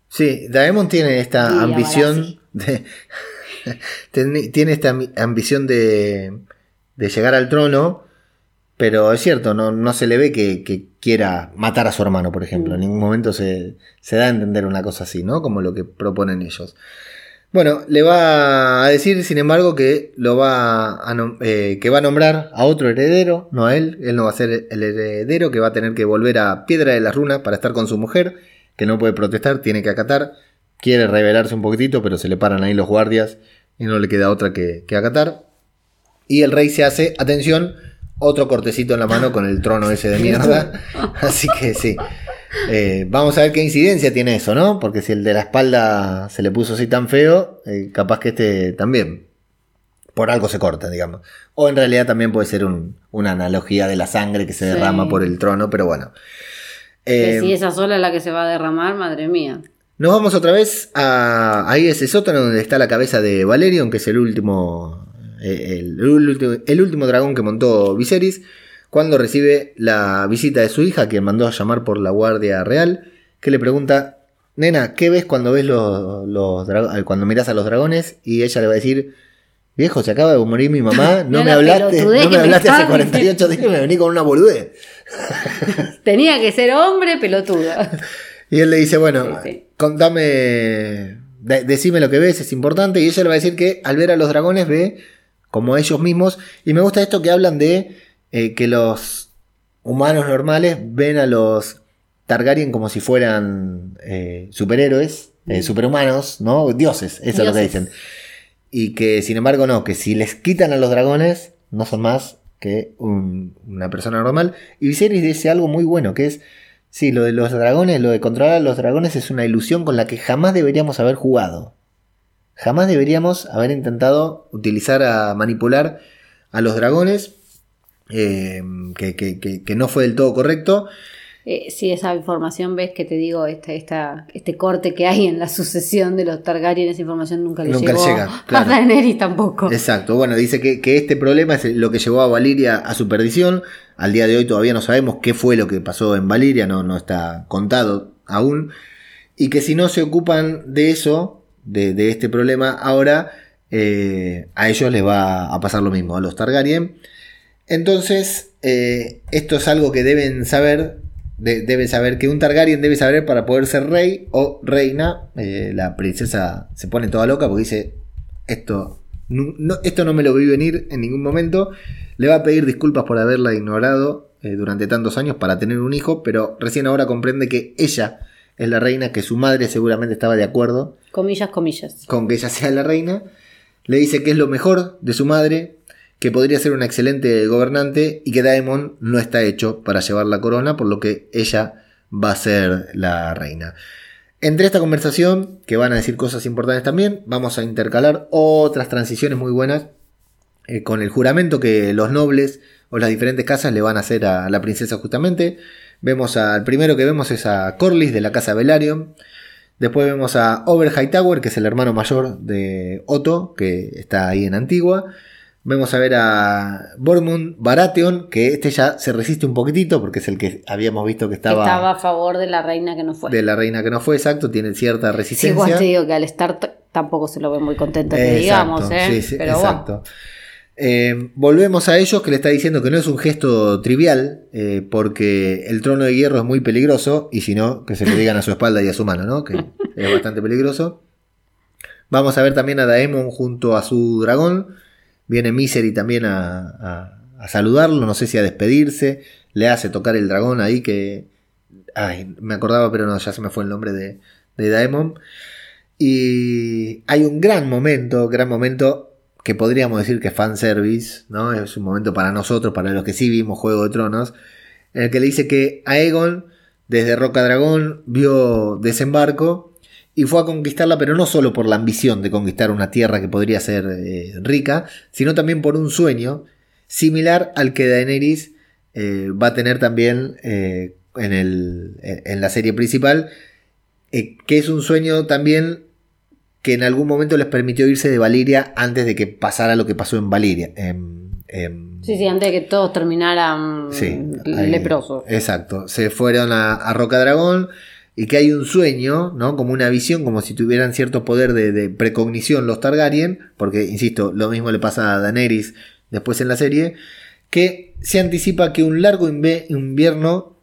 Sí, Daemon tiene esta ambición de. tiene esta ambi- ambición de, de llegar al trono, pero es cierto, no, no se le ve que, que quiera matar a su hermano, por ejemplo. En ningún momento se, se da a entender una cosa así, ¿no? Como lo que proponen ellos. Bueno, le va a decir, sin embargo, que lo va a, eh, que va a nombrar a otro heredero, no a él. Él no va a ser el heredero, que va a tener que volver a Piedra de las Runas para estar con su mujer, que no puede protestar, tiene que acatar. Quiere rebelarse un poquitito, pero se le paran ahí los guardias y no le queda otra que, que acatar. Y el rey se hace, atención, otro cortecito en la mano con el trono ese de mierda. Así que sí. Eh, vamos a ver qué incidencia tiene eso, ¿no? Porque si el de la espalda se le puso así tan feo, eh, capaz que este también. Por algo se corta, digamos. O en realidad también puede ser un- una analogía de la sangre que se Sí. derrama por el trono, pero bueno. Que Eh, si esa sola es la que se va a derramar, madre mía. nos vamos otra vez a ahí ese sótano donde está la cabeza de Valerion, que es el último, eh, el, el el último dragón que montó Viserys, cuando recibe la visita de su hija, quien mandó a llamar por la Guardia Real, que le pregunta, nena, ¿qué ves cuando ves los, cuando miras a los dragones? Y ella le va a decir, viejo, se acaba de morir mi mamá, no me la hablaste, no que me me hablaste hace estás 48 días y me vení con una boludez. Tenía que ser hombre pelotudo. Y él le dice, bueno, Sí, sí. contame, de- decime lo que ves, es importante. Y ella le va a decir que al ver a los dragones ve como ellos mismos. Y me gusta esto que hablan de eh, que los humanos normales ven a los Targaryen como si fueran eh, superhéroes, eh, superhumanos, ¿no? Dioses, eso es lo que dicen. Y que sin embargo no, que si les quitan a los dragones, no son más que un- una persona normal. Y Viserys dice algo muy bueno, que es, sí, lo de los dragones, lo de controlar a los dragones es una ilusión con la que jamás deberíamos haber jugado. Jamás deberíamos haber intentado utilizar a manipular a los dragones, eh, que, que- que- que no fue del todo correcto. Eh, si esa información ves que te digo, esta, esta, este corte que hay en la sucesión de los Targaryen, esa información nunca le Nunca llegó llega, claro. a Daenerys tampoco. Exacto, bueno, dice que, que este problema es lo que llevó a Valiria a su perdición. Al día de hoy todavía no sabemos qué fue lo que pasó en Valiria, no, no está contado aún. Y que si no se ocupan de eso, de, de este problema, ahora eh, a ellos les va a pasar lo mismo, a los Targaryen. Entonces, eh, esto es algo que deben saber. de- deben saber que un Targaryen debe saber para poder ser rey o reina. Eh, la princesa se pone toda loca porque dice: Esto no, no- esto no me lo vi venir en ningún momento. Le va a pedir disculpas por haberla ignorado eh, durante tantos años para tener un hijo, pero recién ahora comprende que ella es la reina, que su madre seguramente estaba de acuerdo Comillas, comillas. con que ella sea la reina. Le dice que es lo mejor de su madre, que podría ser una excelente gobernante y que Daemon no está hecho para llevar la corona, por lo que ella va a ser la reina. Entre esta conversación, que van a decir cosas importantes también, vamos a intercalar otras transiciones muy buenas eh, con el juramento que los nobles o las diferentes casas le van a hacer a la princesa justamente. Vemos al primero que vemos es a Corlys de la casa Velaryon. Después vemos a Ober Hightower, que es el hermano mayor de Otto, que está ahí en Antigua. Vemos a ver a Bormund Baratheon, que este ya se resiste un poquitito, porque es el que habíamos visto que Que estaba, estaba a favor de la reina que no fue. de la reina que no fue exacto, tiene cierta Sí, resistencia. igual te digo que al estar tampoco se lo ve muy contento, que Exacto, digamos, ¿eh? sí, sí, Pero bueno. exacto. Eh, volvemos a ellos que le está diciendo que no es un gesto trivial, eh, porque el trono de hierro es muy peligroso, y si no, que se lo digan a su espalda y a su mano, ¿no? Que es bastante peligroso. Vamos a ver también a Daemon junto a su dragón. Viene Misery también a, saludarlo, no sé si a despedirse. Le hace tocar el dragón ahí que... Ay, me acordaba, pero no, ya se me fue el nombre de, de Daemon. Y hay un gran momento, gran momento que podríamos decir que es fanservice, ¿no? Es un momento para nosotros, para los que sí vimos Juego de Tronos, en el que le dice que Aegon, desde Roca Dragón, vio desembarco y fue a conquistarla, pero no solo por la ambición de conquistar una tierra que podría ser eh, rica, sino también por un sueño similar al que Daenerys eh, va a tener también eh, en, el- en la serie principal, que es un sueño también que en algún momento les permitió irse de Valiria antes de que pasara lo que pasó en Valiria. Sí, sí, antes de que todos terminaran Sí, leprosos. Exacto. Se fueron a, a Roca Dragón y que hay un sueño, ¿no? Como una visión, como si tuvieran cierto poder de, de precognición los Targaryen, porque, insisto, lo mismo le pasa a Daenerys después en la serie, que se anticipa que un largo invierno,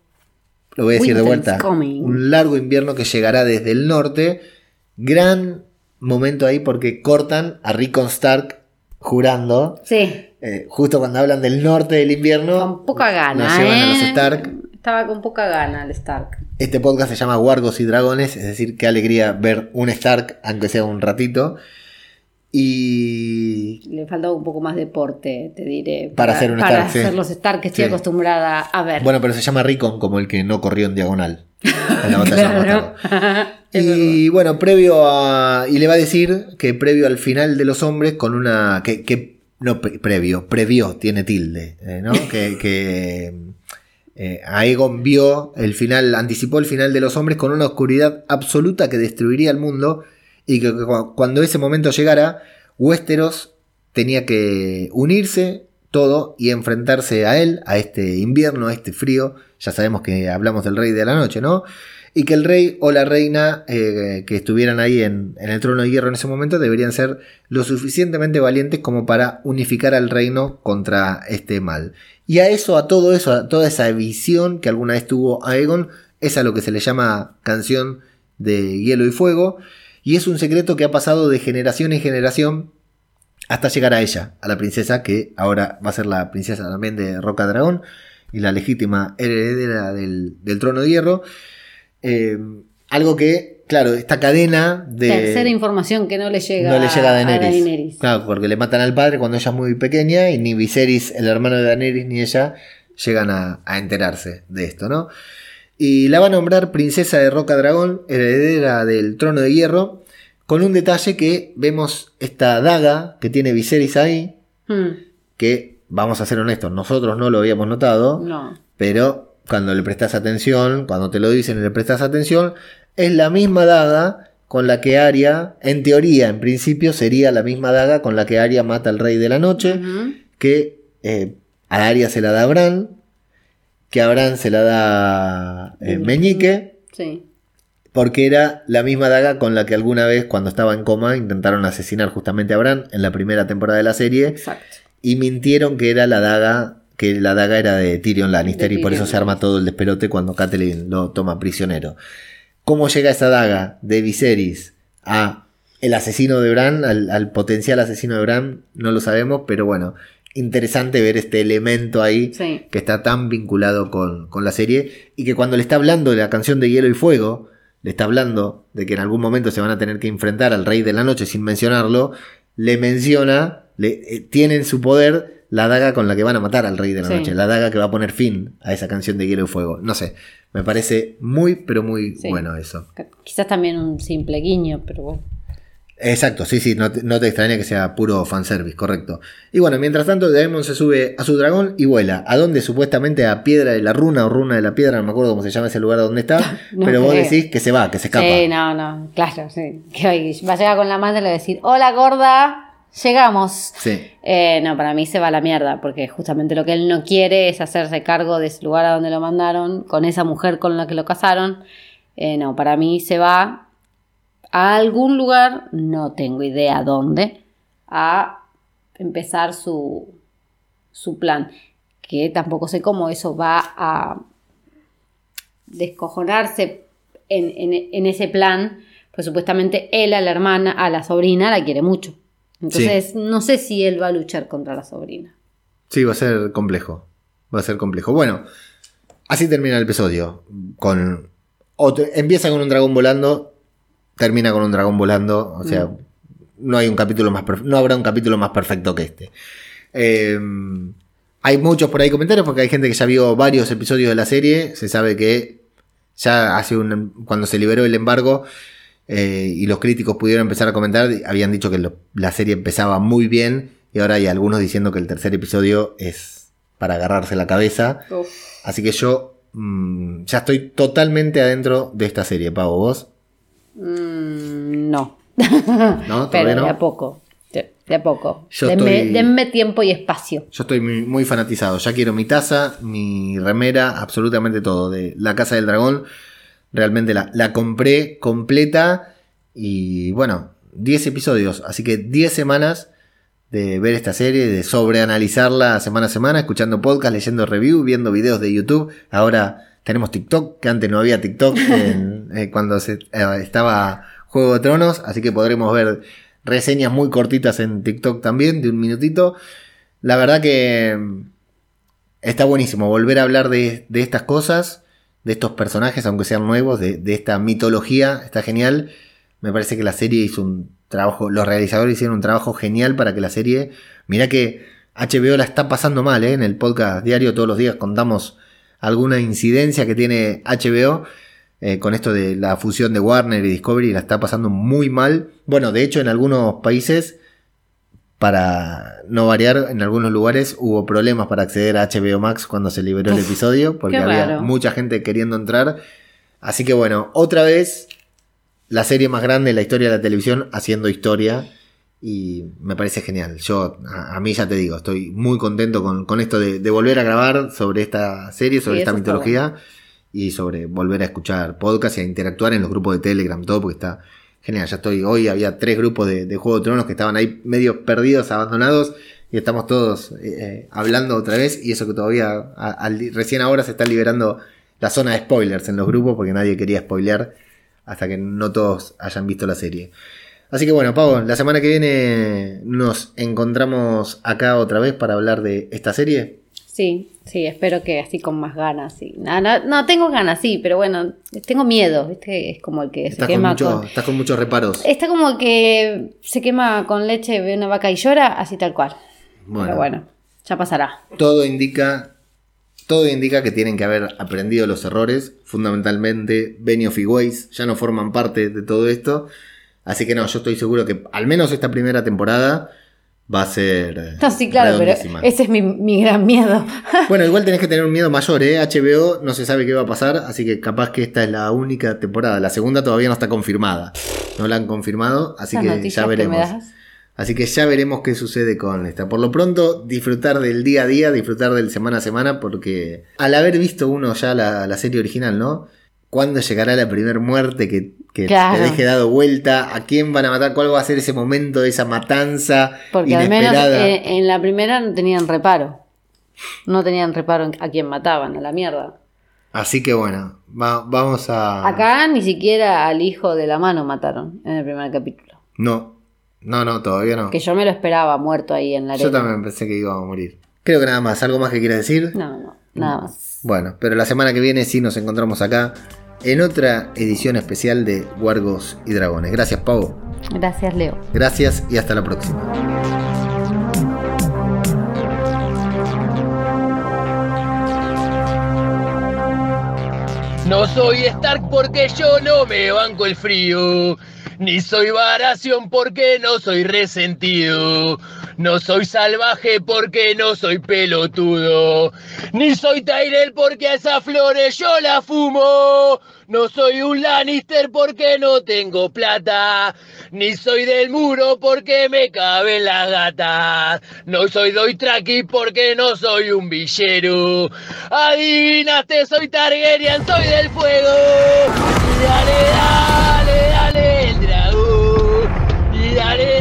lo voy a decir de vuelta, coming. un largo invierno que llegará desde el norte, gran momento ahí porque cortan a Rickon Stark jurando, Sí, eh, justo cuando hablan del norte del invierno, con poca gana. nos llevan a los ¿eh? Stark. Estaba con poca gana el Stark. Este podcast se llama Wargos y Dragones, es decir, qué alegría ver un Stark, aunque sea un ratito. Y Le faltaba un poco más de porte, te diré. Para hacer un para sí. hacer los Stark que estoy Sí. acostumbrada a ver. bueno, pero se llama Rickon como el que no corrió en diagonal. En la batalla Claro. Y bueno, previo a. Y le va a decir que previo al final de los hombres, con una. que, que- no, pre- previo, previó, tiene tilde, eh, ¿no? que. que eh, Aegon vio el final, anticipó el final de los hombres con una oscuridad absoluta que destruiría el mundo y que cu- cuando ese momento llegara, Westeros tenía que unirse todo y enfrentarse a él, a este invierno, a este frío. Ya sabemos que hablamos del rey de la noche, ¿no? Y que el rey o la reina eh, que estuvieran ahí en el trono de hierro en ese momento deberían ser lo suficientemente valientes como para unificar al reino contra este mal. Y a eso, a todo eso, a toda esa visión que alguna vez tuvo Aegon, es a lo que se le llama canción de hielo y fuego. Y es un secreto que ha pasado de generación en generación hasta llegar a ella, a la princesa que ahora va a ser la princesa también de Roca Dragón y la legítima heredera del, del trono de hierro. Eh, algo que, claro, esta cadena de... Tercera información que no le llega, no le llega a Daenerys. Daenerys. Claro, porque le matan al padre cuando ella es muy pequeña y ni Viserys, el hermano de Daenerys, ni ella llegan a, a enterarse de esto, ¿no? Y la va a nombrar princesa de Roca Dragón, heredera del trono de hierro, con un detalle que vemos esta daga que tiene Viserys ahí, Hmm, que, vamos a ser honestos, nosotros no lo habíamos notado, no. pero cuando le prestas atención, cuando te lo dicen y le prestas atención, es la misma daga con la que Arya, en teoría, en principio, sería la misma daga con la que Arya mata al rey de la noche, que eh, a Arya se la da Bran, que a Bran se la da eh, Meñique, Sí. porque era la misma daga con la que alguna vez, cuando estaba en coma, intentaron asesinar justamente a Bran en la primera temporada de la serie, Exacto. y mintieron que era la daga que la daga era de Tyrion Lannister De y por eso se arma todo el despelote cuando Catelyn lo toma prisionero. ¿Cómo llega esa daga de Viserys a el asesino de Bran, al, al potencial asesino de Bran? No lo sabemos, pero bueno, interesante ver este elemento ahí Sí. que está tan vinculado con, con la serie y que cuando le está hablando de la canción de Hielo y Fuego, le está hablando de que en algún momento se van a tener que enfrentar al Rey de la Noche sin mencionarlo, le menciona, le, eh, tiene en su poder la daga con la que van a matar al Rey de la Sí. Noche, la daga que va a poner fin a esa canción de Hielo y Fuego. No sé, me parece muy, pero muy Sí. bueno eso. Quizás también un simple guiño, pero bueno. Exacto, sí, sí, no te, no te extraña que sea puro fanservice, correcto. Y bueno, mientras tanto, Daemon se sube a su dragón y vuela. ¿A dónde? Supuestamente a Piedra de la Runa o Runa de la Piedra, no me acuerdo cómo se llama ese lugar donde está. No pero vos decís que se va, que se escapa. Sí, no, no, claro, sí. Que va a llegar con la mano y le va a decir, hola gorda, llegamos. Sí. Eh, no, para mí se va a la mierda, porque justamente lo que él no quiere es hacerse cargo de ese lugar a donde lo mandaron, con esa mujer con la que lo casaron. Eh, no, para mí se va a algún lugar, no tengo idea dónde, a empezar su, su plan. Que tampoco sé cómo eso va a descojonarse en, en- en ese plan, Pues supuestamente él a la hermana, a la sobrina, la quiere mucho. Entonces, no sé si él va a luchar contra la sobrina. Sí, va a ser complejo. Va a ser complejo. Bueno, así termina el episodio. Con otro, empieza con un dragón volando, termina con un dragón volando. O sea, no hay un capítulo más no habrá un capítulo más perfecto que este. Eh, hay muchos por ahí comentarios porque hay gente que ya vio varios episodios de la serie. Se sabe que ya hace un cuando se liberó el embargo eh, y los críticos pudieron empezar a comentar, habían dicho que lo- la serie empezaba muy bien y ahora hay algunos diciendo que el tercer episodio es para agarrarse la cabeza. Así que yo mm, ya estoy totalmente adentro de esta serie, Pavo. ¿Vos? Mm, no. ¿No? Pero de a poco. De, de a poco. Yo denme, estoy- denme tiempo y espacio. Yo estoy muy, muy fanatizado. Ya quiero mi taza, mi remera, absolutamente todo. De la Casa del Dragón. Realmente la, la compré completa. Y bueno, 10 episodios. Así que 10 semanas de ver esta serie, de sobreanalizarla semana a semana, escuchando podcast, leyendo review, viendo videos de YouTube. Ahora tenemos TikTok, que antes no había TikTok en- eh, cuando se, eh, estaba Juego de Tronos. Así que podremos ver reseñas muy cortitas en TikTok también, de un minutito. La verdad que mm, está buenísimo volver a hablar de, de estas cosas, de estos personajes, aunque sean nuevos, de, de esta mitología. Está genial. Me parece que la serie hizo un trabajo, los realizadores hicieron un trabajo genial para que la serie. Mirá que HBO la está pasando mal, ¿eh? En el podcast diario todos los días contamos alguna incidencia que tiene HBO. eh, con esto de la fusión de Warner y Discovery la está pasando muy mal. Bueno, de hecho en algunos países para no variar, en algunos lugares hubo problemas para acceder a HBO Max cuando se liberó el episodio, porque había mucha gente queriendo entrar. Así que bueno, otra vez la serie más grande de la historia de la televisión haciendo historia. Y me parece genial. Yo, a, a mí ya te digo, estoy muy contento con, con esto de, de volver a grabar sobre esta serie, sobre Sí, esta mitología. Y sobre volver a escuchar podcast y a interactuar en los grupos de Telegram, todo, porque está genial. Ya estoy, hoy había tres grupos de, Juego de Tronos que estaban ahí medio perdidos, abandonados. Y estamos todos eh, eh, hablando otra vez. Y eso que todavía, recién ahora se está liberando la zona de spoilers en los grupos, porque nadie quería spoilear hasta que no todos hayan visto la serie. Así que bueno, Pavo, la semana que viene nos encontramos acá otra vez para hablar de esta serie. Sí, sí, espero que así con más ganas. Sí. No, no, no, tengo ganas, sí, pero bueno, tengo miedo. ¿viste? Es como el que se quema mucho- con. estás con muchos reparos. Está como que se quema con leche, ve una vaca y llora, así tal cual. Bueno, Pero bueno, ya pasará. todo indica todo indica que tienen que haber aprendido los errores fundamentalmente Benioff y Weiss ya no forman parte de todo esto así que no yo estoy seguro que al menos esta primera temporada va a ser eh, No, sí, claro, pero ese es mi, mi gran miedo. bueno igual tenés que tener un miedo mayor eh HBO no se sabe qué va a pasar así que capaz que esta es la única temporada la segunda todavía no está confirmada no la han confirmado así que ya veremos. Así que ya veremos qué sucede con esta. Por lo pronto, disfrutar del día a día, disfrutar del semana a semana, porque al haber visto uno ya la, la serie original, ¿no? ¿Cuándo llegará la primera muerte que, que Claro. te deje dado vuelta? ¿A quién van a matar? ¿Cuál va a ser ese momento de esa matanza Porque al menos inesperada? eh, en la primera no tenían reparo. No tenían reparo en a quién mataban, a la mierda. Así que bueno, va- vamos a... Acá ni siquiera al hijo de la mano mataron en el primer capítulo. No, no, no, todavía no. Que yo me lo esperaba muerto ahí en la arena. Yo también pensé que iba a morir. Creo que nada más. ¿Algo más que quieras decir? No, no, nada más. Bueno, pero la semana que viene sí nos encontramos acá en otra edición especial de Wargos y Dragones. Gracias, Pau. Gracias, Leo. Gracias y hasta la próxima. No soy Stark porque yo no me banco el frío. Ni soy Baración porque no soy resentido. No soy salvaje porque no soy pelotudo. Ni soy Tyrell porque a esas flores yo la fumo. No soy un Lannister porque no tengo plata. Ni soy del muro porque me caben las gatas. No soy Doitraki porque no soy un villero. Adivinaste, soy Targaryen, soy del fuego. Y dale, dale, dale el dragón. Y dale,